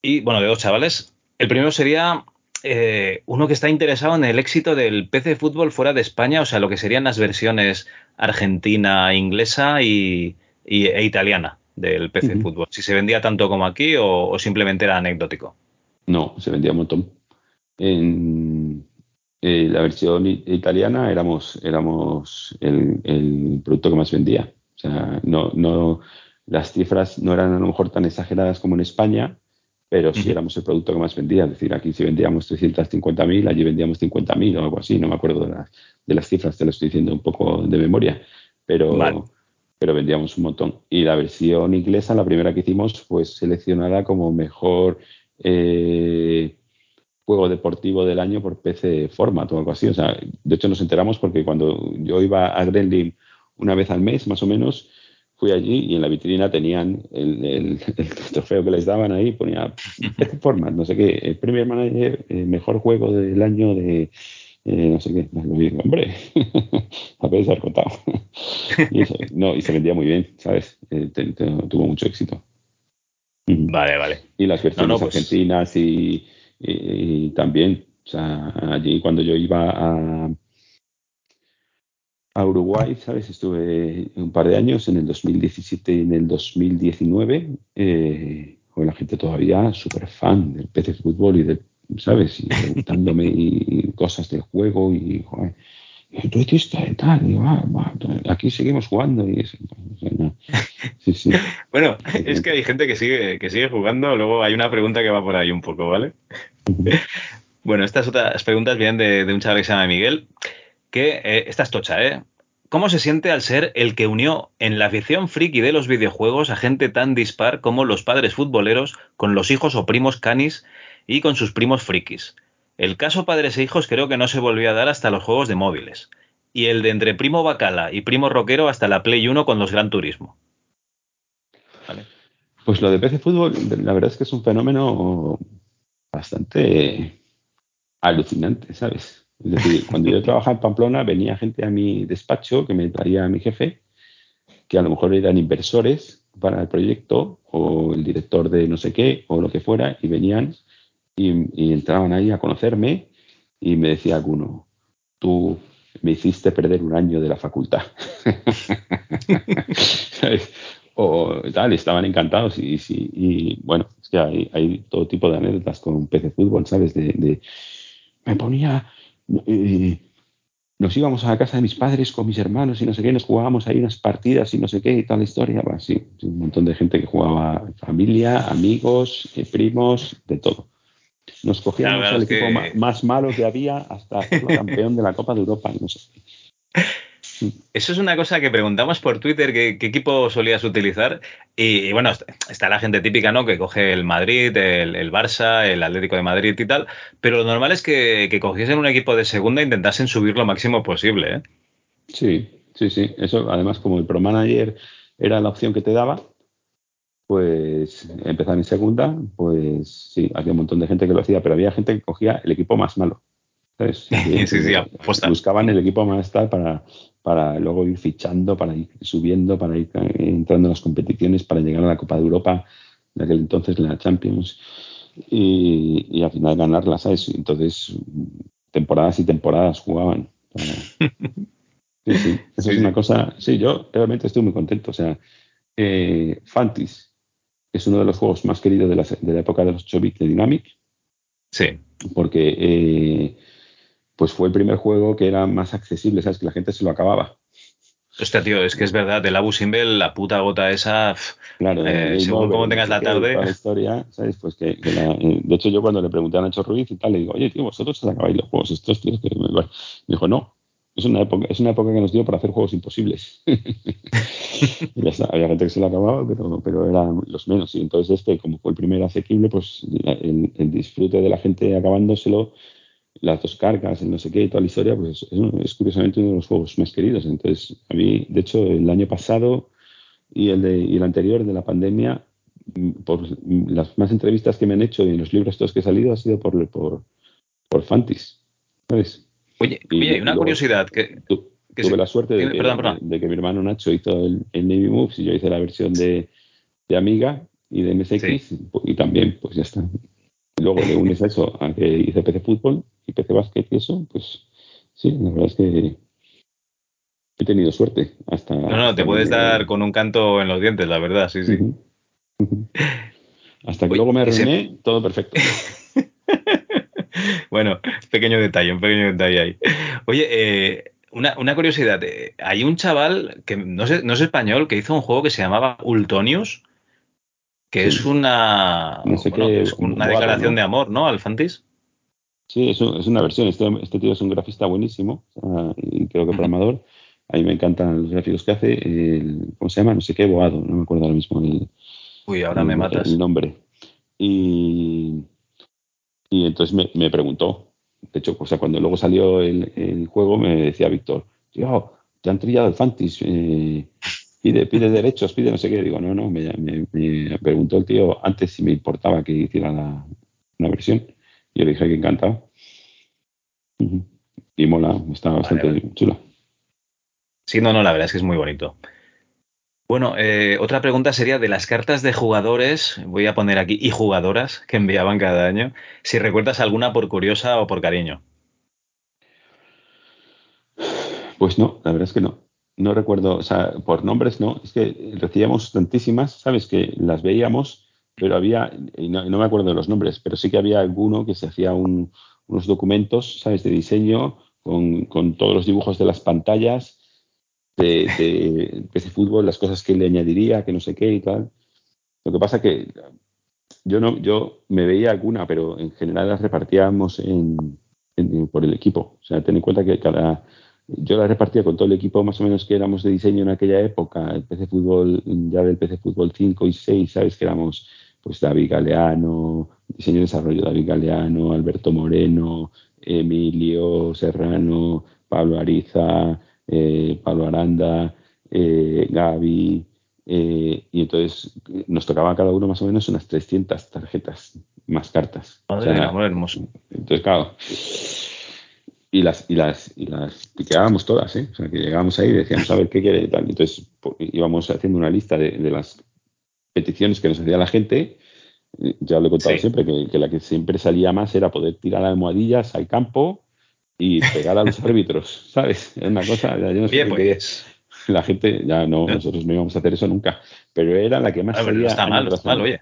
Speaker 2: y bueno, de dos chavales. El primero sería eh, uno que está interesado en el éxito del PC fútbol fuera de España, o sea, lo que serían las versiones argentina, inglesa y, e italiana del PC fútbol. Si se vendía tanto como aquí o, simplemente era anecdótico.
Speaker 3: No, se vendía un montón. En, eh, la versión italiana éramos, éramos el, producto que más vendía. O sea, no, no, las cifras no eran a lo mejor tan exageradas como en España, pero sí éramos el producto que más vendía. Es decir, aquí si vendíamos 350.000, allí vendíamos 50.000 o algo así. No me acuerdo de las, de las cifras, te lo estoy diciendo un poco de memoria. Pero, pero vendíamos un montón. Y la versión inglesa, la primera que hicimos, pues seleccionada como mejor eh, juego deportivo del año por PC Format o algo así. O sea, de hecho nos enteramos porque cuando yo iba a Gremlin una vez al mes, más o menos, fui allí y en la vitrina tenían el, trofeo que les daban ahí, ponía PC Format, no sé qué, el Premier Manager, el mejor juego del año de eh, no sé qué. hombre, a veces haber contado. y, no, y se vendía muy bien, ¿sabes? Eh, tuvo mucho éxito.
Speaker 2: Vale, vale.
Speaker 3: Y las versiones pues argentinas y y, también, o sea, allí cuando yo iba a, a Uruguay, ¿sabes? Estuve un par de años, en el 2017 y en el 2019, eh, con la gente todavía súper fan del PC Fútbol y del, ¿sabes? Y preguntándome y, cosas del juego y, joder, tú hiciste tal, y va, va, aquí seguimos jugando y eso.
Speaker 2: Sí, sí. bueno, es que hay gente que sigue, que sigue jugando, luego hay una pregunta que va por ahí un poco, ¿vale? bueno, estas otras preguntas vienen de, un chaval que se llama Miguel, que eh, esta es tocha, ¿eh? ¿Cómo se siente al ser el que unió en la afición friki de los videojuegos a gente tan dispar como los padres futboleros con los hijos o primos canis y con sus primos frikis? El caso padres e hijos creo que no se volvió a dar hasta los juegos de móviles. Y el de entre primo bacala y primo rockero hasta la Play 1 con los Gran Turismo.
Speaker 3: Pues lo de PC Fútbol, la verdad es que es un fenómeno bastante alucinante, ¿sabes? Es decir, cuando yo trabajaba en Pamplona, venía gente a mi despacho que me traía a mi jefe, que a lo mejor eran inversores para el proyecto, o el director de no sé qué, o lo que fuera, y venían y, entraban ahí a conocerme y me decía alguno, tú me hiciste perder un año de la facultad. o tal, estaban encantados y, bueno, es que hay, todo tipo de anécdotas con PC Fútbol, ¿sabes? De, me ponía, eh, nos íbamos a la casa de mis padres con mis hermanos y no sé qué, nos jugábamos ahí unas partidas y no sé qué y tal historia, sí, un montón de gente que jugaba, familia, amigos, eh, primos, de todo. Nos cogíamos el equipo más malo que había hasta el campeón de la Copa de Europa, no sé.
Speaker 2: Eso es una cosa que preguntamos por Twitter, ¿qué, equipo solías utilizar? Y, bueno, está la gente típica, ¿no? Que coge el Madrid, el, Barça, el Atlético de Madrid y tal, pero lo normal es que, cogiesen un equipo de segunda e intentasen subir lo máximo posible, ¿eh?
Speaker 3: Sí, sí, sí. Eso, además, como el Pro Manager era la opción que te daba, pues empezar en segunda, pues sí, había un montón de gente que lo hacía, pero había gente que cogía el equipo más malo.
Speaker 2: Sí, sí, sí,
Speaker 3: Buscaban el equipo más tal para, para luego ir fichando, para ir subiendo, para ir entrando en las competiciones, para llegar a la Copa de Europa, de aquel entonces la Champions, y, al final ganarla, ¿sabes? Entonces, temporadas y temporadas jugaban. Sí, sí, eso es una cosa. Sí, yo realmente estoy muy contento. O sea, eh, Fantis es uno de los juegos más queridos de la, de la época de los 8 bits de Dynamic.
Speaker 2: Sí.
Speaker 3: Porque eh, pues fue el primer juego que era más accesible, ¿sabes? Que la gente se lo acababa.
Speaker 2: Hostia, tío, es que es verdad, el Abu Simbel, la puta gota esa, claro, eh, según como tengas la tarde.
Speaker 3: La historia, ¿sabes? Pues que, eh, de hecho, yo cuando le pregunté a Nacho Ruiz y tal, le digo, oye, tío, vosotros se acabáis los juegos estos, tío, que me... me dijo, no, es una época, es una época que nos dio para hacer juegos imposibles. ya está, había gente que se lo acababa, pero, pero eran los menos. Y entonces este, como fue el primer asequible, pues el, el disfrute de la gente acabándoselo las dos cargas, el no sé qué toda la historia, pues es, curiosamente uno de los juegos más queridos. Entonces, a mí, de hecho, el año pasado y el, de, y el anterior de la pandemia, mm, por las más entrevistas que me han hecho y los libros todos que he salido, ha sido por, por, por Fantis. ¿Sabes?
Speaker 2: Oye, oye una curiosidad. Que,
Speaker 3: tuve la suerte de, que mi hermano Nacho hizo el, el, Navy Moves y yo hice la versión de, de Amiga y de MSX y también, pues ya está. luego le unes eso a que hice PC Fútbol y PC Basket y eso, pues sí, la verdad es que he tenido suerte. Hasta,
Speaker 2: no, no, te puedes dar con un canto en los dientes, la verdad, sí, sí.
Speaker 3: Hasta que luego me arruiné, todo perfecto.
Speaker 2: bueno, pequeño detalle, un pequeño detalle ahí. Oye, eh, una, una, curiosidad. Eh, hay un chaval que no sé, no es español que hizo un juego que se llamaba Ultonius, que es una, una declaración de amor, ¿no? Al Fantis.
Speaker 3: Sí, es, es, una versión. Este, este, tío es un grafista buenísimo y creo que programador. A mí me encantan los gráficos que hace. ¿Cómo se llama? No sé qué, Boado. No me acuerdo ahora mismo el,
Speaker 2: Uy, ahora me matas.
Speaker 3: el nombre. Y, y entonces me, me, preguntó. De hecho, o sea, cuando luego salió el, el juego, me decía Víctor, tío, te han trillado el Fantis. Eh, pide, pide derechos, pide no sé qué. Digo, no, no, me, me, preguntó el tío antes si me importaba que hiciera la, una versión. Yo le dije que encantado. Y mola, está bastante vale, chula.
Speaker 2: Sí, no, no, la verdad es que es muy bonito. Bueno, eh, otra pregunta sería de las cartas de jugadores, voy a poner aquí, y jugadoras que enviaban cada año, si recuerdas alguna por curiosa o por cariño.
Speaker 3: Pues no, la verdad es que no. No recuerdo, o sea, por nombres no, es que recibíamos tantísimas, ¿sabes? Que las veíamos, pero había, y no, no me acuerdo de los nombres, pero sí que había alguno que se hacía un, unos documentos, ¿sabes? De diseño con, con todos los dibujos de las pantallas de, de PC Fútbol, las cosas que le añadiría, que no sé qué y tal. Lo que pasa que yo no, yo me veía alguna, pero en general las repartíamos en, por el equipo. O sea, ten en cuenta que cada yo las repartía con todo el equipo más o menos que éramos de diseño en aquella época, el PC Fútbol, ya del PC Fútbol 5 y 6, ¿sabes? Que éramos pues David Galeano, diseño y desarrollo David Galeano, Alberto Moreno, Emilio Serrano, Pablo Ariza, eh, Pablo Aranda, eh, Gaby, eh, y entonces nos tocaba a cada uno más o menos unas 300 tarjetas más cartas.
Speaker 2: Madre o sea, amor hermoso.
Speaker 3: Entonces, claro. Y las, y las, y las piqueábamos todas, ¿eh? O sea, que llegábamos ahí y decíamos, a ver qué quiere y tal. Entonces íbamos haciendo una lista de, de, las peticiones que nos hacía la gente. Ya lo he contado sí. siempre, que, que, la que siempre salía más era poder tirar almohadillas al campo y pegar a los árbitros, ¿sabes? Es una cosa, yo no sé
Speaker 2: pues.
Speaker 3: la gente, ya no, nosotros no íbamos a hacer eso nunca, pero era la que más
Speaker 2: ah, está mal, está mal, oye.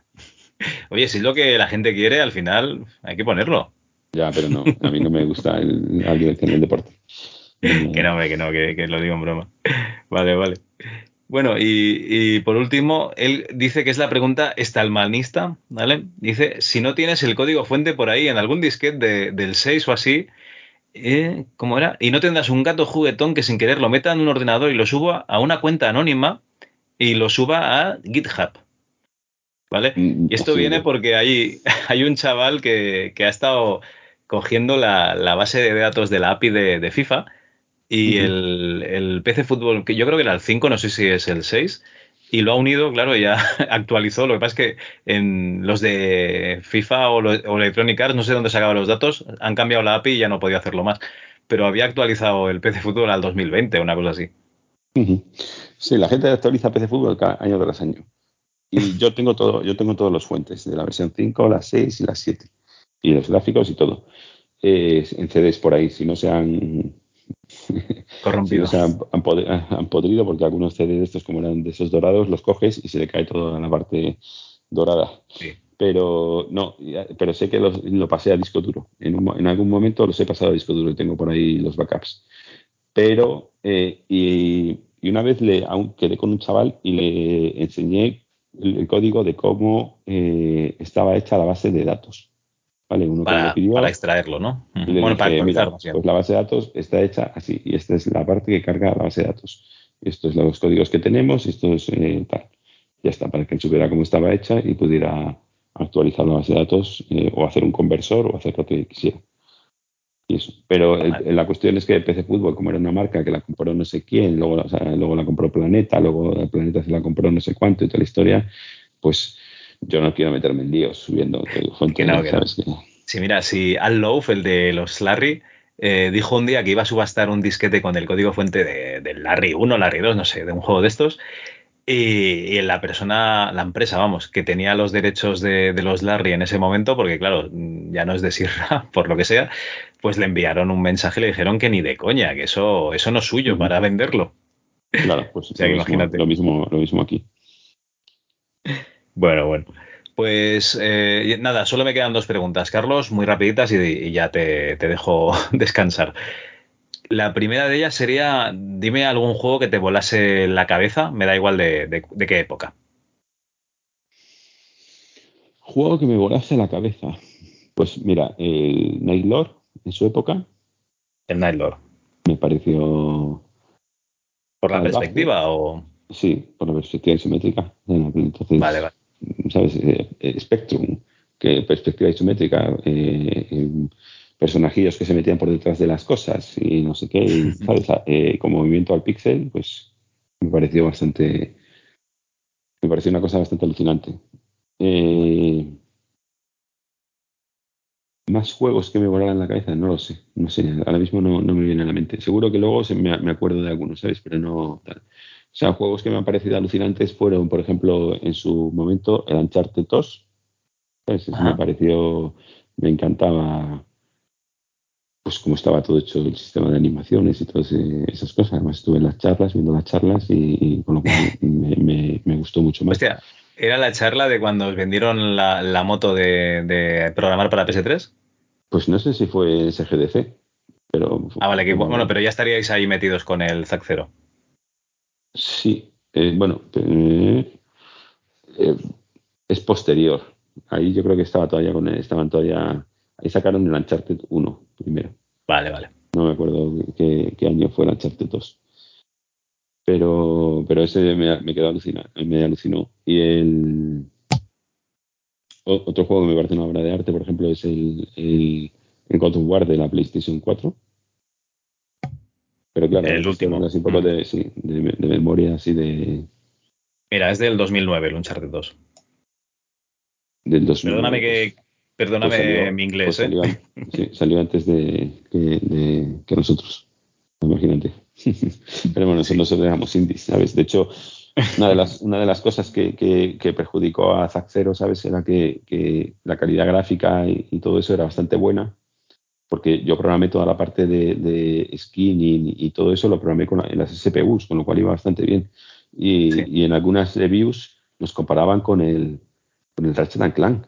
Speaker 2: Oye, si es lo que la gente quiere, al final hay que ponerlo.
Speaker 3: Ya, pero no, a mí no me gusta el, la dirección del deporte.
Speaker 2: que no, que no, que, que, lo digo en broma. Vale, vale. Bueno, y, y, por último, él dice que es la pregunta estalmanista, ¿vale? Dice, si no tienes el código fuente por ahí en algún disquete de, del 6 o así, eh, ¿cómo era? Y no tendrás un gato juguetón que sin querer lo meta en un ordenador y lo suba a una cuenta anónima y lo suba a GitHub. ¿Vale? Mm, y esto viene porque hay, hay un chaval que, que ha estado cogiendo la, la, base de datos de la API de, de FIFA y uh -huh. el, el, PC Fútbol, que yo creo que era el 5, no sé si es el 6, y lo ha unido, claro, ya actualizó. Lo que pasa es que en los de FIFA o, lo, o Electronic Arts, no sé dónde sacaba los datos, han cambiado la API y ya no podía hacerlo más. Pero había actualizado el PC Fútbol al 2020, una cosa así.
Speaker 3: Sí, la gente actualiza PC Fútbol cada año tras año. Y yo tengo todo, yo tengo todos los fuentes de la versión 5, la 6 y la 7. Y los gráficos y todo. Eh, en CDs por ahí, si no se han
Speaker 2: corrompido.
Speaker 3: Si no se han, han, podrido porque algunos CDs de estos como eran de esos dorados los coges y se le cae toda la parte dorada.
Speaker 2: Sí.
Speaker 3: Pero no, pero sé que los, lo pasé a disco duro. En, un, en, algún momento los he pasado a disco duro y tengo por ahí los backups. Pero eh, y, y, una vez le aún quedé con un chaval y le enseñé el, el código de cómo eh, estaba hecha la base de datos. ¿Vale? Uno
Speaker 2: para,
Speaker 3: que me pidió,
Speaker 2: para extraerlo, ¿no?
Speaker 3: Bueno, dije, para mira, pues la base de datos está hecha así, y esta es la parte que carga la base de datos. Estos son los códigos que tenemos, esto es eh, tal. Ya está, para que él supiera cómo estaba hecha y pudiera actualizar la base de datos eh, o hacer un conversor o hacer lo que quisiera. Y eso. Pero el, la cuestión es que PC Fútbol, como era una marca que la compró no sé quién, luego, o sea, luego la compró Planeta, luego Planeta se la compró no sé cuánto y toda la historia, pues yo no quiero meterme en líos subiendo fuente,
Speaker 2: que no, que. No. Que... Sí, mira, si Al Loaf, el de los Larry, eh, dijo un día que iba a subastar un disquete con el código fuente de, de Larry 1, Larry 2, no sé, de un juego de estos, y, y, la persona, la empresa, vamos, que tenía los derechos de, de, los Larry en ese momento, porque claro, ya no es de Sierra, por lo que sea, pues le enviaron un mensaje y le dijeron que ni de coña, que eso, eso no es suyo para venderlo.
Speaker 3: Claro, pues o sea, lo, mismo, lo, mismo, lo mismo aquí.
Speaker 2: Bueno, bueno. Pues eh, nada, solo me quedan dos preguntas, Carlos, muy rapiditas y, ya te, dejo descansar. La primera de ellas sería, dime algún juego que te volase la cabeza, me da igual de, qué época.
Speaker 3: Juego que me volase la cabeza. Pues mira, el Night Lord en su época.
Speaker 2: El Night Lord.
Speaker 3: Me pareció.
Speaker 2: ¿Por la perspectiva o.?
Speaker 3: Sí, por la perspectiva isométrica. Entonces,
Speaker 2: vale, vale.
Speaker 3: ¿Sabes? Eh, eh, Spectrum, que perspectiva isométrica, eh, personajillos que se metían por detrás de las cosas y no sé qué, ¿sabes? Eh, con movimiento al píxel, pues me pareció bastante. Me pareció una cosa bastante alucinante. más juegos que me volaran la cabeza, no lo sé. No sé, ahora mismo no, me viene a la mente. Seguro que luego me, me, acuerdo de algunos, ¿sabes? Pero no. Tal. O sea, juegos que me han parecido alucinantes fueron, por ejemplo, en su momento, el Uncharted 2. me pareció, me encantaba, pues cómo estaba todo hecho el sistema de animaciones y todas esas cosas. Además, estuve en las charlas, viendo las charlas y, con lo cual me, gustó mucho más.
Speaker 2: Hostia, ¿era la charla de cuando os vendieron la, moto de, programar para PS3?
Speaker 3: Pues no sé si fue SGDC, pero...
Speaker 2: Ah, vale, bueno, pero ya estaríais ahí metidos con el ZAC 0.
Speaker 3: Sí, eh, bueno, eh, eh, es posterior. Ahí yo creo que estaba todavía con estaban todavía, ahí sacaron el Uncharted 1 primero.
Speaker 2: Vale, vale.
Speaker 3: No me acuerdo qué, año fue el Uncharted 2. Pero, pero ese me, quedó alucinado, me alucinó. Y el otro juego que me parece una obra de arte, por ejemplo, es el, el, el God of War de la PlayStation 4 pero claro,
Speaker 2: el último.
Speaker 3: un poco de, sí, de, memoria, así de.
Speaker 2: Mira, es del 2009, el Uncharted 2.
Speaker 3: Del 2009.
Speaker 2: Perdóname que. Perdóname pues mi inglés, pues
Speaker 3: ¿eh? sí, salió antes de, que nosotros. Imagínate. Pero bueno, nosotros sí. éramos indies, ¿sabes? De hecho, una de las, una de las cosas que, que, perjudicó a Zack Zero, ¿sabes? Era que, que la calidad gráfica y, todo eso era bastante buena porque yo programé toda la parte de, de skinning y, todo eso lo programé con en las SPUs, con lo cual iba bastante bien. Y, en algunas reviews nos comparaban con el, con el Ratchet Clank.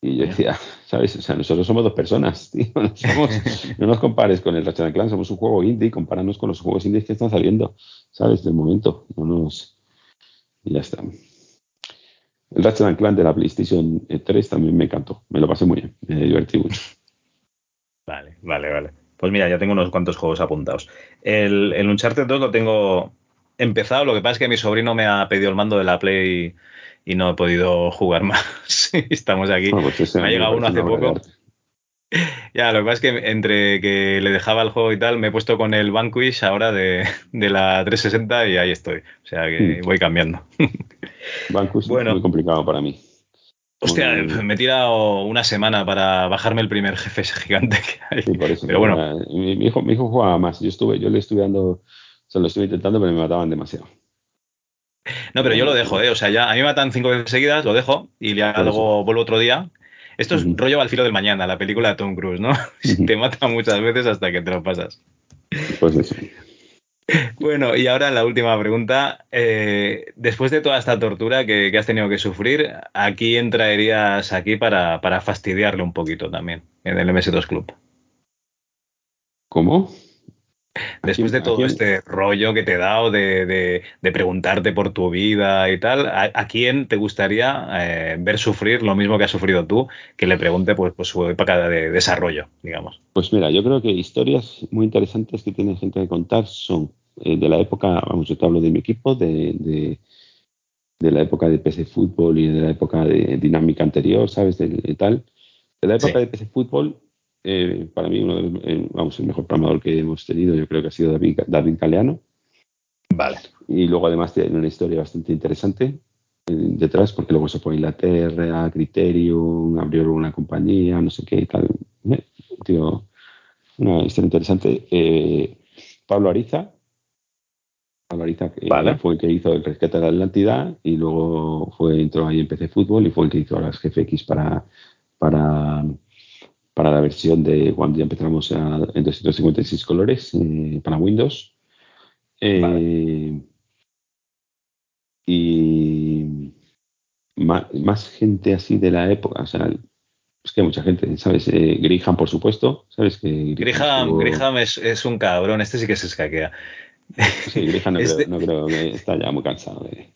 Speaker 3: Y yo decía, ¿sabes? O sea, nosotros somos dos personas, tío. No, nos compares con el Ratchet Clank, somos un juego indie, compáranos con los juegos indies que están saliendo, ¿sabes? Del momento. No nos... Y ya está. El Ratchet Clank de la PlayStation 3 también me encantó, me lo pasé muy bien, me divertí mucho.
Speaker 2: Vale, vale, vale. Pues mira, ya tengo unos cuantos juegos apuntados. El, el Uncharted 2 lo tengo empezado, lo que pasa es que mi sobrino me ha pedido el mando de la Play y no he podido jugar más. Estamos aquí. Pues me ha llegado uno hace poco. Ya, lo que pasa es que entre que le dejaba el juego y tal, me he puesto con el Vanquish ahora de, la 360 y ahí estoy. O sea que hmm. voy cambiando.
Speaker 3: Vanquish bueno, es muy complicado para mí.
Speaker 2: Hostia, me he tirado una semana para bajarme el primer jefe ese gigante que hay.
Speaker 3: Sí, por eso. Pero bueno. Mi, hijo, mi hijo jugaba más. Yo estuve, yo le estuve dando, se lo estuve intentando, pero me mataban demasiado.
Speaker 2: No, pero yo lo dejo, ¿eh? O sea, ya a mí me matan cinco veces seguidas, lo dejo y ya luego vuelvo otro día. Esto es rollo al filo del mañana, la película de Tom Cruise, ¿no? te mata muchas veces hasta que te lo pasas.
Speaker 3: Pues eso.
Speaker 2: Bueno, y ahora la última pregunta. Eh, después de toda esta tortura que, has tenido que sufrir, ¿a quién traerías aquí para, fastidiarle un poquito también en el MS2 Club?
Speaker 3: ¿Cómo?
Speaker 2: Después de todo este rollo que te he dado de, preguntarte por tu vida y tal, ¿a, quién te gustaría eh, ver sufrir lo mismo que has sufrido tú? Que le pregunte pues, pues su época de desarrollo, digamos.
Speaker 3: Pues mira, yo creo que historias muy interesantes que tiene gente que contar son eh, de la época, vamos, yo te hablo de mi equipo, de, de, la época de PC Fútbol y de la época de dinámica anterior, ¿sabes? De, tal. De la época de PC Fútbol, eh, para mí, uno eh, vamos, el mejor programador que hemos tenido, yo creo que ha sido David, David Galeano.
Speaker 2: Vale.
Speaker 3: Y luego, además, tiene una historia bastante interesante detrás, porque luego se fue a Inglaterra, a Criterium, abrió una compañía, no sé qué y tal. Tío, una historia interesante. Pablo Ariza, que fue el que hizo el rescate de la Atlántida y luego fue entró ahí en PC Fútbol y fue el que hizo las GFX para, para, para la versión de cuando ya empezamos en 256 colores eh, para Windows. Eh, y más, gente así de la época, o sea, es que hay mucha gente, ¿sabes? Eh, Griham, por supuesto, ¿sabes? Que
Speaker 2: Griham, es, un cabrón, este sí que se escaquea.
Speaker 3: Sí, Griham no, creo, no creo que está ya muy cansado. De,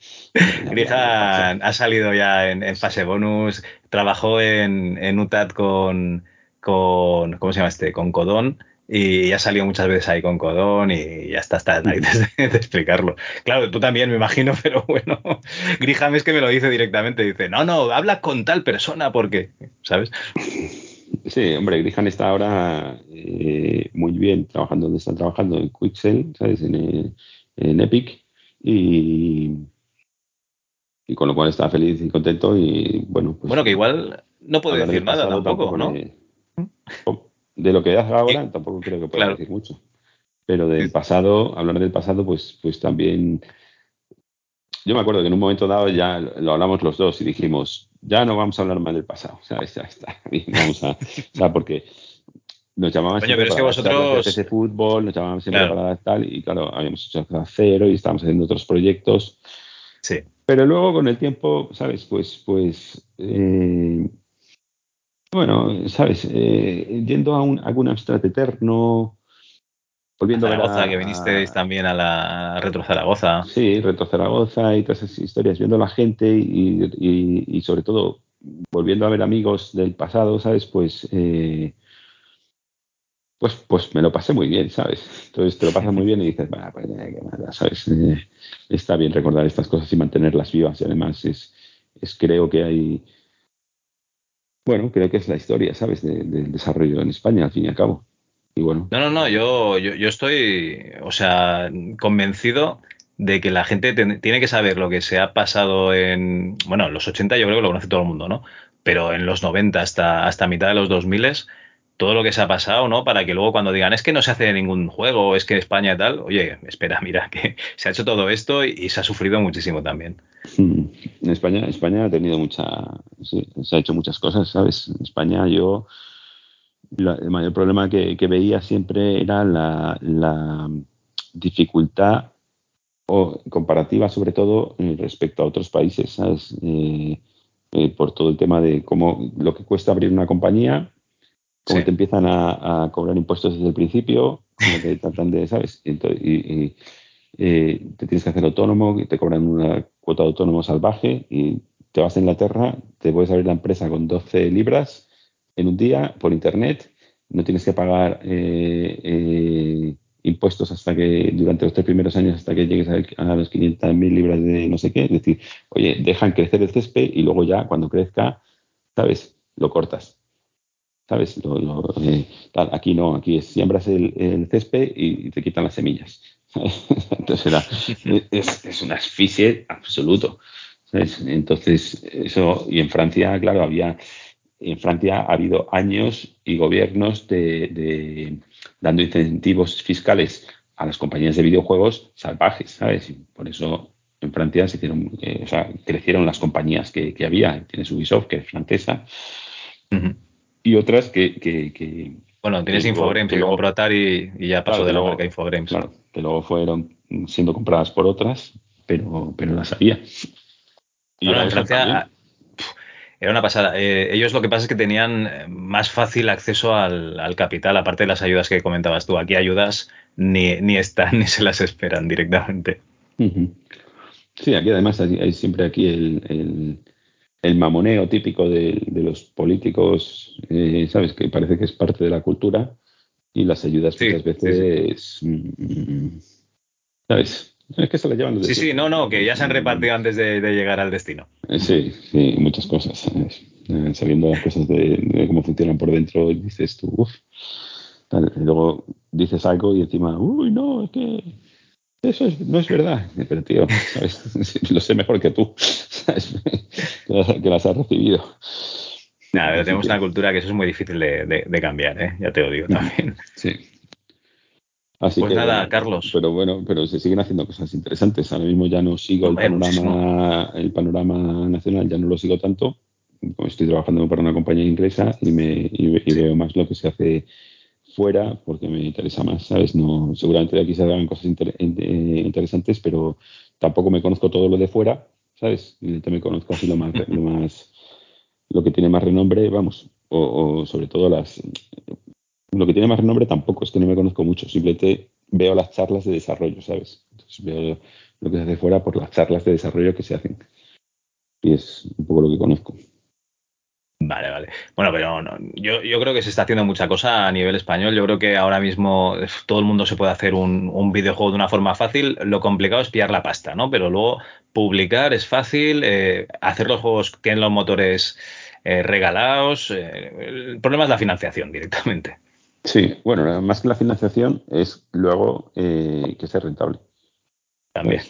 Speaker 2: Griham ha salido ya en, fase bonus, trabajó en, en UTAD con, con, ¿cómo se llama este? Con Codón y ha salido muchas veces ahí con Codón y ya está hasta de, de, explicarlo. Claro, tú también me imagino, pero bueno, Griham es que me lo dice directamente, dice, no, no, habla con tal persona porque, ¿sabes?
Speaker 3: Sí, hombre, Griham está ahora eh, muy bien trabajando donde está trabajando, en Quixel, ¿sabes? En, eh, en Epic y, y con lo cual está feliz y contento y bueno.
Speaker 2: Pues, bueno, que igual no puede decir nada tampoco, ¿no?
Speaker 3: De lo que haga ahora tampoco creo que pueda decir mucho. Pero del pasado, hablar del pasado, pues, pues también. Yo me acuerdo que en un momento dado ya lo hablamos los dos y dijimos, ya no vamos a hablar mal del pasado. O sea, ya está. Vamos a, o sea, porque nos llamaban
Speaker 2: siempre para vosotros...
Speaker 3: de fútbol, nos llamaban siempre para tal, y claro, habíamos hecho cero y estábamos haciendo otros proyectos.
Speaker 2: Sí.
Speaker 3: Pero luego con el tiempo, ¿sabes? Pues, pues eh, bueno, sabes, eh, yendo a, un, algún abstract eterno, volviendo a
Speaker 2: Zaragoza, que vinisteis también a la Retro Zaragoza.
Speaker 3: Sí, Retro Zaragoza y todas esas historias, viendo a la gente y, sobre todo volviendo a ver amigos del pasado, ¿sabes? Pues, eh, pues, pues me lo pasé muy bien, ¿sabes? Entonces te lo pasas muy bien y dices, bueno, pues qué mala, ¿sabes? Eh, está bien recordar estas cosas y mantenerlas vivas y además es, es creo que hay bueno, creo que es la historia, ¿sabes?, del desarrollo en España, al fin y al cabo. Y bueno.
Speaker 2: No, no, no, yo, yo, estoy, o sea, convencido de que la gente tiene que saber lo que se ha pasado en, bueno, en los 80 yo creo que lo conoce todo el mundo, ¿no? Pero en los 90 hasta, hasta mitad de los 2000 todo lo que se ha pasado, ¿no? Para que luego cuando digan, es que no se hace ningún juego, es que España y tal, oye, espera, mira, que se ha hecho todo esto y, se ha sufrido muchísimo también.
Speaker 3: En. España, España ha tenido mucha, sí, se ha hecho muchas cosas, ¿sabes? En España yo, el mayor problema que, veía siempre era la, la dificultad o comparativa sobre todo eh, respecto a otros países, ¿sabes? Eh, eh, por todo el tema de cómo lo que cuesta abrir una compañía, cómo te empiezan a, cobrar impuestos desde el principio, cómo te tratan de, ¿sabes? Y, eh, te tienes que hacer autónomo, y te cobran una cuota de autónomo salvaje y te vas a Inglaterra, te puedes abrir la empresa con 12 libras en un día por internet, no tienes que pagar eh, eh, impuestos hasta que durante los tres primeros años hasta que llegues a, a los 500.000 libras de no sé qué, es decir, oye, dejan crecer el césped y luego ya cuando crezca, ¿sabes? Lo cortas ¿sabes? Eh, aquí no, aquí siembras el, césped y te quitan las semillas. Entonces era, es, es un asfixia absoluto. Entonces, eso, y en Francia, claro, había, en Francia ha habido años y gobiernos de, dando incentivos fiscales a las compañías de videojuegos salvajes, ¿sabes? por eso en Francia se hicieron, eh, o sea, crecieron las compañías que, que había. Tienes Ubisoft, que es francesa, y otras que... que,
Speaker 2: bueno, tienes Infogrames que luego Protar y, ya pasó de la marca Infogrames.
Speaker 3: Claro, que luego fueron siendo compradas por otras, pero, pero las había.
Speaker 2: Y en Francia era una pasada. Eh, ellos lo que pasa es que tenían eh, más fácil acceso al, capital, aparte de las ayudas que comentabas tú. Aquí ayudas ni, ni están ni se las esperan directamente.
Speaker 3: Sí, aquí además hay, siempre aquí el, el mamoneo típico de, los políticos, eh, ¿sabes? Que parece que es parte de la cultura y las ayudas muchas veces, mm, ¿sabes? Es que se las llevan
Speaker 2: Sí, sí, no, no, que ya se han repartido antes de, llegar al destino.
Speaker 3: Eh, sí, sí, muchas cosas. Eh, sabiendo las cosas de, cómo funcionan por dentro, dices tú, uff. luego dices algo y encima, uy, no, es que eso no es verdad. Pero tío, lo sé mejor que tú, ¿sabes? que las has recibido.
Speaker 2: Nada, pero tenemos una cultura que eso es muy difícil de, cambiar, ¿eh? ya te lo digo también.
Speaker 3: Sí.
Speaker 2: Así pues nada, Carlos.
Speaker 3: Pero bueno, pero se siguen haciendo cosas interesantes. Ahora mismo ya no sigo el panorama, el panorama nacional, ya no lo sigo tanto. Como estoy trabajando para una compañía inglesa y me y veo más lo que se hace fuera porque me interesa más, ¿sabes? No, seguramente de aquí se hagan cosas eh, interesantes, pero tampoco me conozco todo lo de fuera ¿sabes? También conozco así lo más, lo más, lo que tiene más renombre, vamos, o, sobre todo las, lo que tiene más renombre tampoco, es que no me conozco mucho, simplemente veo las charlas de desarrollo, ¿sabes? Entonces veo lo que se hace fuera por las charlas de desarrollo que se hacen. Y es un poco lo que conozco.
Speaker 2: Vale, vale. Bueno, pero yo, yo, creo que se está haciendo mucha cosa a nivel español. Yo creo que ahora mismo todo el mundo se puede hacer un, videojuego de una forma fácil. Lo complicado es pillar la pasta, ¿no? Pero luego publicar es fácil, eh, hacer los juegos tienen los motores eh, regalados. Eh, el problema es la financiación directamente.
Speaker 3: Sí, bueno, más que la financiación es luego que sea rentable.
Speaker 2: También.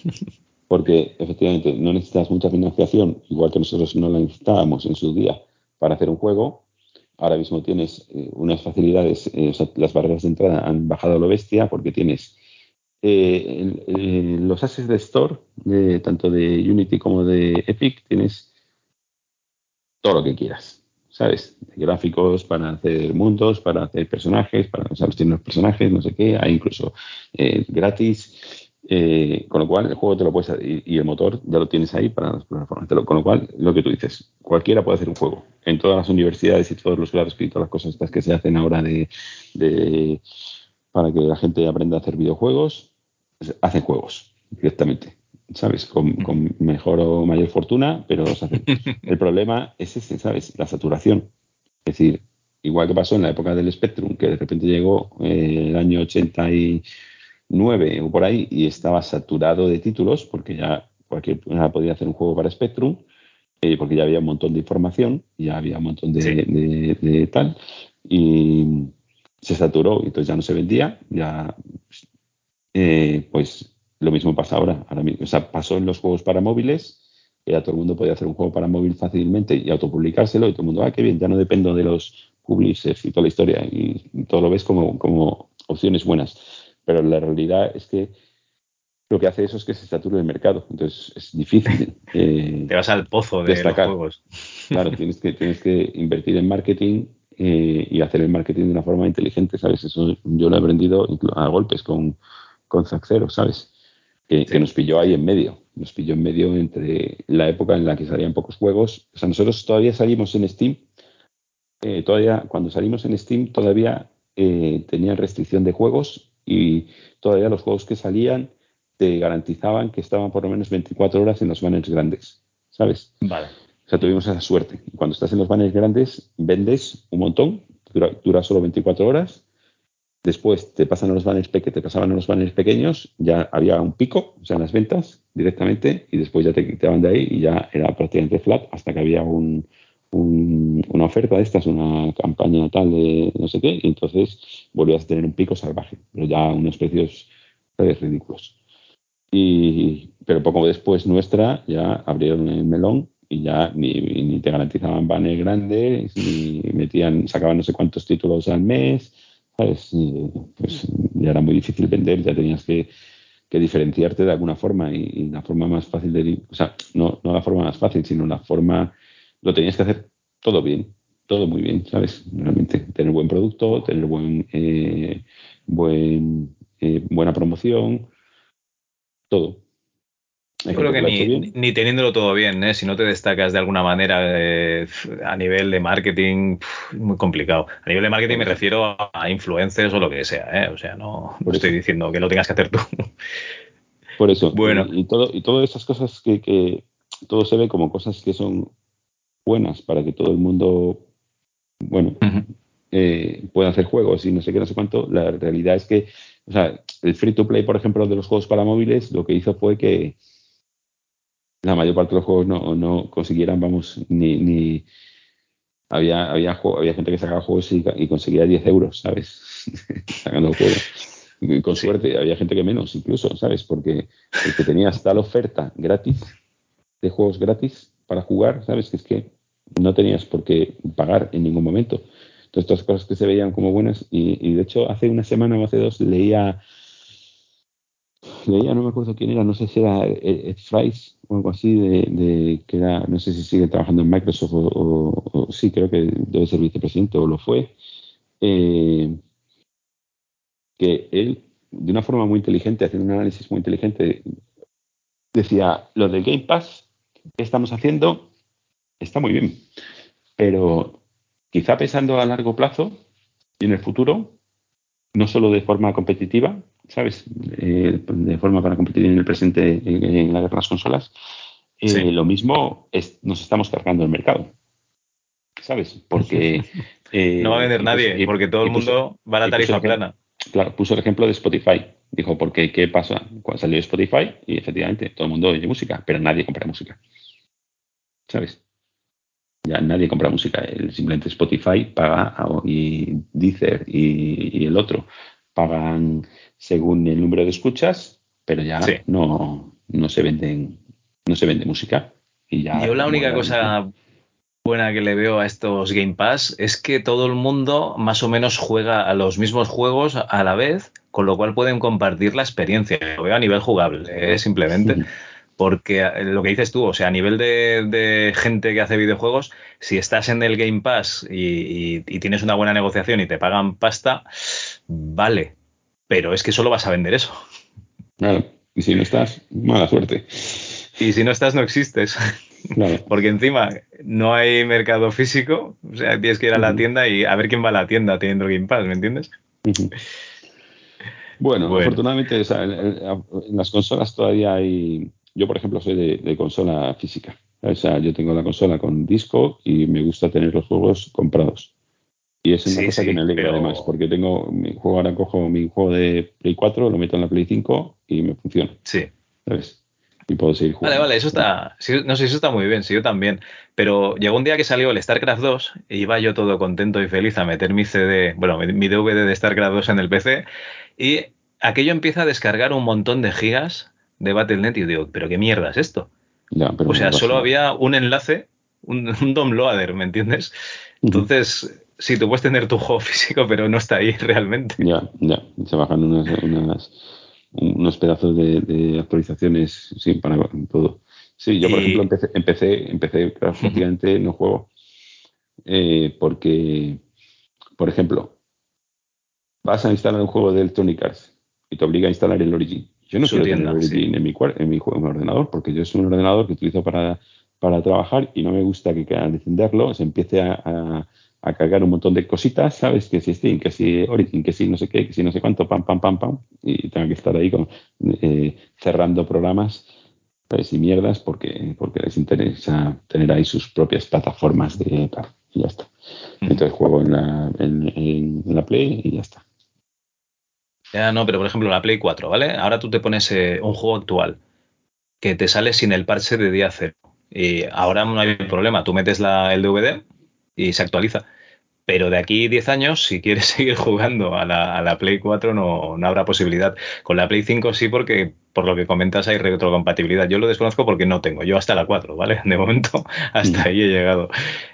Speaker 3: Porque efectivamente no necesitas mucha financiación, igual que nosotros no la necesitábamos en su día para hacer un juego. Ahora mismo tienes eh, unas facilidades, eh, las barreras de entrada han bajado a lo bestia porque tienes eh, los assets de store, tanto de Unity como de Epic, tienes todo lo que quieras, ¿sabes? Gráficos para hacer mundos, para hacer personajes, para, o sea, los los personajes, no sé qué, hay incluso gratis. Eh, con lo cual, el juego te lo puedes y, y, el motor ya lo tienes ahí para las plataformas. con lo cual, lo que tú dices, cualquiera puede hacer un juego. En todas las universidades y todos los grados y todas las cosas estas que se hacen ahora de, para que la gente aprenda a hacer videojuegos, hacen juegos directamente. ¿Sabes? Con, mejor o mayor fortuna, pero los hacen. El problema es ese, ¿sabes? La saturación. Es decir, igual que pasó en la época del Spectrum, que de repente llegó eh, el año 80 y 9 o por ahí y estaba saturado de títulos porque ya cualquier persona podía hacer un juego para Spectrum eh, porque ya había un montón de información, ya había un montón de, tal y se saturó y entonces ya no se vendía, ya eh, pues lo mismo pasa ahora, ahora mismo, o sea, pasó en los juegos para móviles que ya todo el mundo podía hacer un juego para móvil fácilmente y autopublicárselo y todo el mundo, ah, qué bien, ya no dependo de los publishers y toda la historia y, y todo lo ves como, como opciones buenas pero la realidad es que lo que hace eso es que se sature el mercado. Entonces es difícil.
Speaker 2: Eh, Te vas al pozo de destacar. los juegos.
Speaker 3: Claro, tienes que, tienes que invertir en marketing eh, y hacer el marketing de una forma inteligente, ¿sabes? Eso yo lo he aprendido a golpes con, con Zack ¿sabes? Que, nos pilló ahí en medio. Nos pilló en medio entre la época en la que salían pocos juegos. O sea, nosotros todavía salimos en Steam. Eh, todavía, cuando salimos en Steam, todavía tenían restricción de juegos y todavía los juegos que salían te garantizaban que estaban por lo menos 24 horas en los banners grandes, ¿sabes?
Speaker 2: Vale.
Speaker 3: O sea, tuvimos esa suerte. Cuando estás en los banners grandes, vendes un montón, dura, solo 24 horas. Después te pasan a los banners pequeños, te pasaban a los banners pequeños, ya había un pico, o sea, en las ventas directamente, y después ya te quitaban de ahí y ya era prácticamente flat hasta que había un, una oferta de estas, una campaña tal de no sé qué, y entonces volvías a tener un pico salvaje, pero ya unos precios ridículos. Y, pero poco después nuestra ya abrieron el melón y ya ni, te garantizaban banner grandes, ni metían, sacaban no sé cuántos títulos al mes, ¿sabes? pues ya era muy difícil vender, ya tenías que, diferenciarte de alguna forma y, la forma más fácil de, o sea, no, no la forma más fácil, sino la forma lo tenías que hacer todo bien, todo muy bien, ¿sabes? Realmente tener buen producto, tener buen, eh, buen eh, buena promoción, todo.
Speaker 2: Yo creo que ni, teniéndolo todo bien, ¿eh? si no te destacas de alguna manera a nivel de marketing, muy complicado. A nivel de marketing me refiero a influencers o lo que sea, o sea, no, estoy diciendo que lo tengas que hacer tú.
Speaker 3: Por eso, bueno. y, todo, y todas esas cosas que, que todo se ve como cosas que son buenas para que todo el mundo, bueno, eh, pueda hacer juegos y no sé qué, no sé cuánto. La realidad es que, o sea, el free to play, por ejemplo, de los juegos para móviles, lo que hizo fue que la mayor parte de los juegos no, no consiguieran, vamos, ni, ni había, había, había gente que sacaba juegos y, conseguía 10 euros, ¿sabes? Sacando juegos. Y con suerte, había gente que menos incluso, ¿sabes? Porque el que tenía tal oferta gratis, de juegos gratis para jugar, ¿sabes? Que es que no tenías por qué pagar en ningún momento. Entonces, todas cosas que se veían como buenas, y, de hecho, hace una semana o hace dos leía, leía, no me acuerdo quién era, no sé si era Ed Fries o algo así, de, que era, no sé si sigue trabajando en Microsoft o, sí, creo que debe ser vicepresidente o lo fue, eh, que él, de una forma muy inteligente, haciendo un análisis muy inteligente, decía, lo del Game Pass ¿qué estamos haciendo? Está muy bien. Pero quizá pensando a largo plazo y en el futuro, no solo de forma competitiva, ¿sabes? Eh, de forma para competir en el presente en, la guerra de las consolas, eh, lo mismo es, nos estamos cargando el mercado. ¿Sabes? Porque.
Speaker 2: Eh, no va a vender nadie, porque todo el mundo va a la tarifa plana.
Speaker 3: Claro, puso el ejemplo de Spotify. Dijo, porque ¿qué pasa? Cuando salió Spotify, y efectivamente todo el mundo oye música, pero nadie compra música. ¿Sabes? Ya nadie compra música. simplemente Spotify paga y Deezer y, el otro pagan según el número de escuchas, pero ya no, no se venden, no se vende música. Y ya
Speaker 2: Yo la única cosa buena que le veo a estos Game Pass es que todo el mundo más o menos juega a los mismos juegos a la vez, con lo cual pueden compartir la experiencia. Lo veo a nivel jugable, ¿eh? simplemente. Porque eh, lo que dices tú, o sea, a nivel de, gente que hace videojuegos, si estás en el Game Pass y, tienes una buena negociación y te pagan pasta, vale. Pero es que solo vas a vender eso.
Speaker 3: Claro, y si no estás, mala suerte.
Speaker 2: Y si no estás, no existes. Porque encima no hay mercado físico, o sea, tienes que ir a la tienda y a ver quién va a la tienda teniendo Game Pass, ¿me entiendes?
Speaker 3: bueno, afortunadamente en, las consolas todavía hay... Yo, por ejemplo, soy de, consola física. O sea, yo tengo la consola con disco y me gusta tener los juegos comprados. Y es una cosa que me alegra además, porque tengo mi juego, ahora cojo mi juego de Play 4, lo meto en la Play 5 y me funciona.
Speaker 2: Sí.
Speaker 3: ¿Sabes? y puedo seguir jugando.
Speaker 2: Vale, vale, eso está, no sé, eso está muy bien, sí, yo también. Pero llegó un día que salió el StarCraft 2 y iba yo todo contento y feliz a meter mi CD, bueno, mi DVD de StarCraft 2 en el PC y aquello empieza a descargar un montón de gigas de Battle.net y digo, pero qué mierda es esto. o sea, solo había un enlace, un, un DOM loader, ¿me entiendes? Entonces, sí, tú puedes tener tu juego físico, pero no está ahí realmente.
Speaker 3: Ya, ya, se bajan unas, unas unos pedazos de, actualizaciones sí, para todo. Sí, yo por ejemplo empecé, empecé, empecé prácticamente no juego eh, porque, por ejemplo, vas a instalar un juego de Electronic Arts y te obliga a instalar el Origin. Yo no quiero tener el Origin en, mi, en, mi, en mi ordenador porque yo es un ordenador que utilizo para, para trabajar y no me gusta que al encenderlo se empiece a a cargar un montón de cositas, ¿sabes? Que si Steam, que si Origin, que si no sé qué, que si no sé cuánto, pam, pam, pam, pam, y tengo que estar ahí con, eh, cerrando programas pues, y mierdas porque, porque les interesa tener ahí sus propias plataformas de... y ya está. Entonces juego en la, en, la Play y ya está.
Speaker 2: Ya no, pero por ejemplo la Play 4, ¿vale? Ahora tú te pones eh, un juego actual que te sale sin el parche de día cero. Y ahora no hay problema, tú metes la, el DVD y se actualiza. Pero de aquí 10 años, si quieres seguir jugando a la, a la Play 4, no, no, habrá posibilidad. Con la Play 5 sí, porque por lo que comentas hay retrocompatibilidad. Yo lo desconozco porque no tengo. Yo hasta la 4, ¿vale? De momento, hasta mm. ahí he llegado.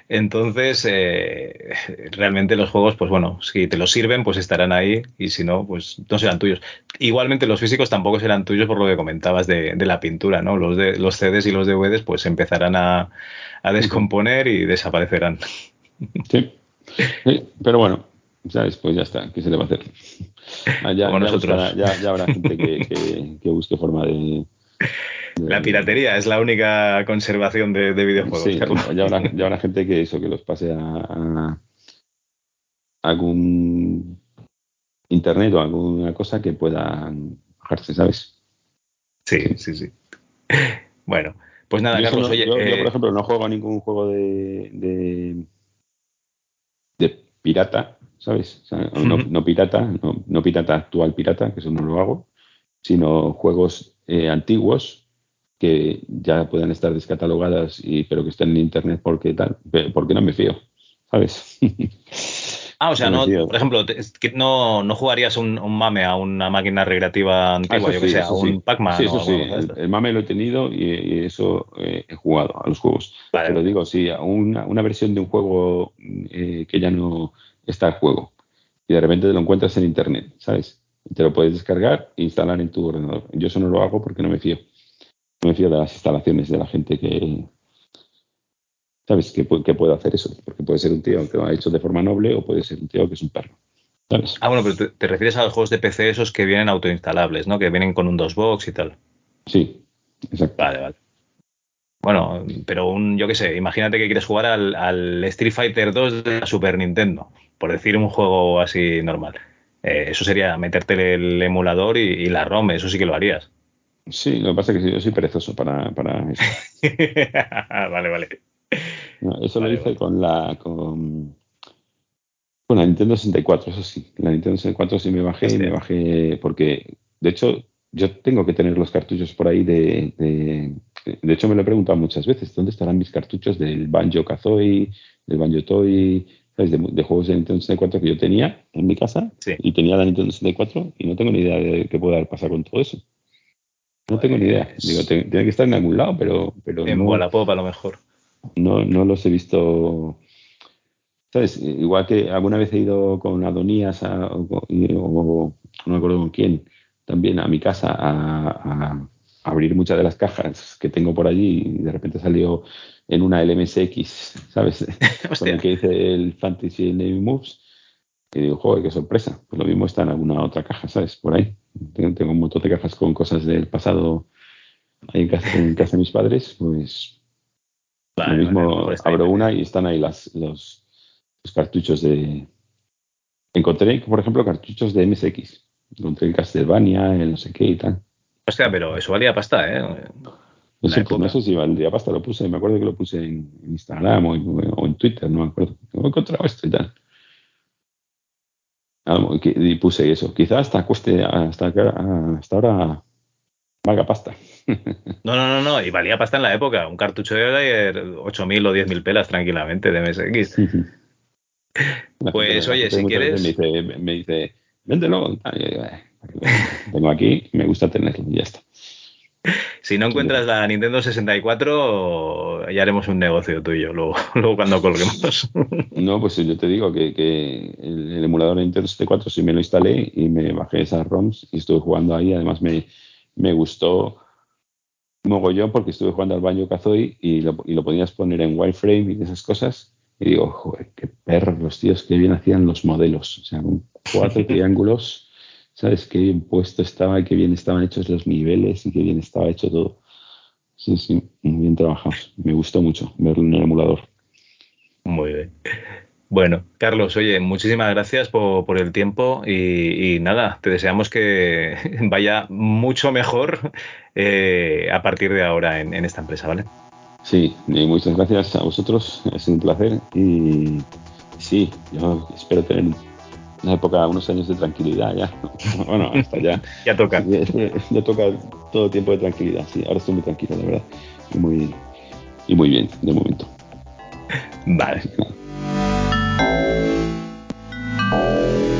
Speaker 2: Entonces, eh, realmente los juegos, pues bueno, si te los sirven, pues estarán ahí. Y si no, pues no serán tuyos. Igualmente, los físicos tampoco serán tuyos por lo que comentabas de, de la pintura, ¿no? Los, de, los CDs y los DVDs, pues empezarán a, a descomponer y desaparecerán.
Speaker 3: Sí pero bueno, ¿sabes? Pues ya está, ¿qué se le va a hacer? Ah, ya, nosotros. ya, habrá gente que, busque forma de,
Speaker 2: La piratería es la única conservación de, videojuegos.
Speaker 3: Sí, ya, habrá, gente que eso, que los pase a, algún internet o alguna cosa que pueda bajarse, ¿sabes?
Speaker 2: Sí, sí, sí. Bueno, pues nada, Carlos,
Speaker 3: oye. Yo, por eh, ejemplo, no juego a ningún juego de de pirata, ¿sabes? no, pirata, no, pirata actual pirata, que eso no lo hago, sino juegos eh, antiguos que ya puedan estar descatalogadas, y, pero que estén en internet porque tal, porque no me fío, ¿sabes?
Speaker 2: Ah, o sea, no, por ejemplo, no, no jugarías un, mame a una máquina recreativa antigua, ah, yo que sea, un Pac-Man.
Speaker 3: Sí, eso sí, el, mame lo he tenido y, eso eh, he jugado a los juegos. Pero digo, sí, una, una versión de un juego eh, que ya no está en juego y de repente te lo encuentras en internet, ¿sabes? Te lo puedes descargar e instalar en tu ordenador. Yo eso no lo hago porque no me fío. No me fío de las instalaciones de la gente que, ¿Sabes? Que, puede hacer eso. Porque puede ser un tío que lo ha hecho de forma noble o puede ser un tío que es un perro. ¿Sabes?
Speaker 2: Ah, bueno, pero te, refieres a los juegos de PC esos que vienen autoinstalables, ¿no? Que vienen con un DOSBox y tal.
Speaker 3: Sí, exacto.
Speaker 2: Vale, vale. Bueno, pero un, yo qué sé, imagínate que quieres jugar al, Street Fighter 2 de la Super Nintendo, por decir un juego así normal. Eh, eso sería meterte el emulador y, la ROM, eso sí que lo harías.
Speaker 3: Sí, lo que pasa es que yo soy perezoso para, para eso.
Speaker 2: vale, vale.
Speaker 3: Eso lo hice con la con, con, la Nintendo 64, eso sí. La Nintendo 64 sí me bajé y me bajé porque, de hecho, yo tengo que tener los cartuchos por ahí de, de, hecho me lo he preguntado muchas veces, ¿dónde estarán mis cartuchos del Banjo Kazooie, del Banjo Toy, De, juegos de Nintendo 64 que yo tenía en mi casa y tenía la Nintendo 64 y no tengo ni idea de qué puede haber pasado con todo eso. No tengo ni idea. Pues Digo, tiene que estar en algún lado, pero, pero
Speaker 2: en no, Wallapop a lo mejor.
Speaker 3: No, no los he visto. ¿Sabes? Igual que alguna vez he ido con Adonías o, no me acuerdo con quién, también a mi casa a, abrir muchas de las cajas que tengo por allí y de repente salió en una LMSX, ¿sabes? con el que hice el Fantasy Navy Moves. Y digo, joder, qué sorpresa. Pues lo mismo está en alguna otra caja, ¿sabes? Por ahí. Tengo, un montón de cajas con cosas del pasado ahí en casa, en casa de mis padres, pues lo mismo pues abro una y están ahí las, los, los cartuchos de... Encontré, por ejemplo, cartuchos de MSX Encontré el Castlevania, el no sé qué y tal.
Speaker 2: Hostia, pero eso valía pasta, ¿eh?
Speaker 3: No sé, no sé si valía pasta, lo puse, me acuerdo que lo puse en, Instagram o en, Twitter, no me acuerdo. he encontrado esto y tal. y puse eso. Quizás hasta cueste, hasta, hasta ahora valga pasta.
Speaker 2: No, no, no, no, y valía pasta en la época. Un cartucho de 8.000 o 10.000 pelas tranquilamente de MSX. pues oye, si quieres...
Speaker 3: Me dice, me dice véndelo. Tengo aquí, me gusta tenerlo y ya está.
Speaker 2: Si no encuentras la Nintendo 64, ya haremos un negocio tuyo luego, luego cuando colguemos.
Speaker 3: No, pues yo te digo que, el, emulador de Nintendo 64 sí me lo instalé y me bajé esas ROMs y estuve jugando ahí. Además me, me gustó mogollón porque estuve jugando al Banjo Kazooie y lo, y lo podías poner en wireframe y esas cosas. Y digo, joder, qué perros los tíos, qué bien hacían los modelos. O sea, con cuatro triángulos, ¿sabes? Qué bien puesto estaba, qué bien estaban hechos los niveles y qué bien estaba hecho todo. Sí, sí, muy bien trabajados. Me gustó mucho verlo en el emulador.
Speaker 2: Muy bien. Bueno, Carlos, oye, muchísimas gracias por, el tiempo y, nada, te deseamos que vaya mucho mejor eh, a partir de ahora en, en, esta empresa, ¿vale?
Speaker 3: Sí, muchas gracias a vosotros, es un placer y sí, yo espero tener una época, unos años de tranquilidad ya. bueno, hasta ya.
Speaker 2: ya toca.
Speaker 3: Ya toca todo tiempo de tranquilidad, sí. Ahora estoy muy tranquilo, la verdad. Y muy, y muy bien, de momento.
Speaker 2: Vale. Música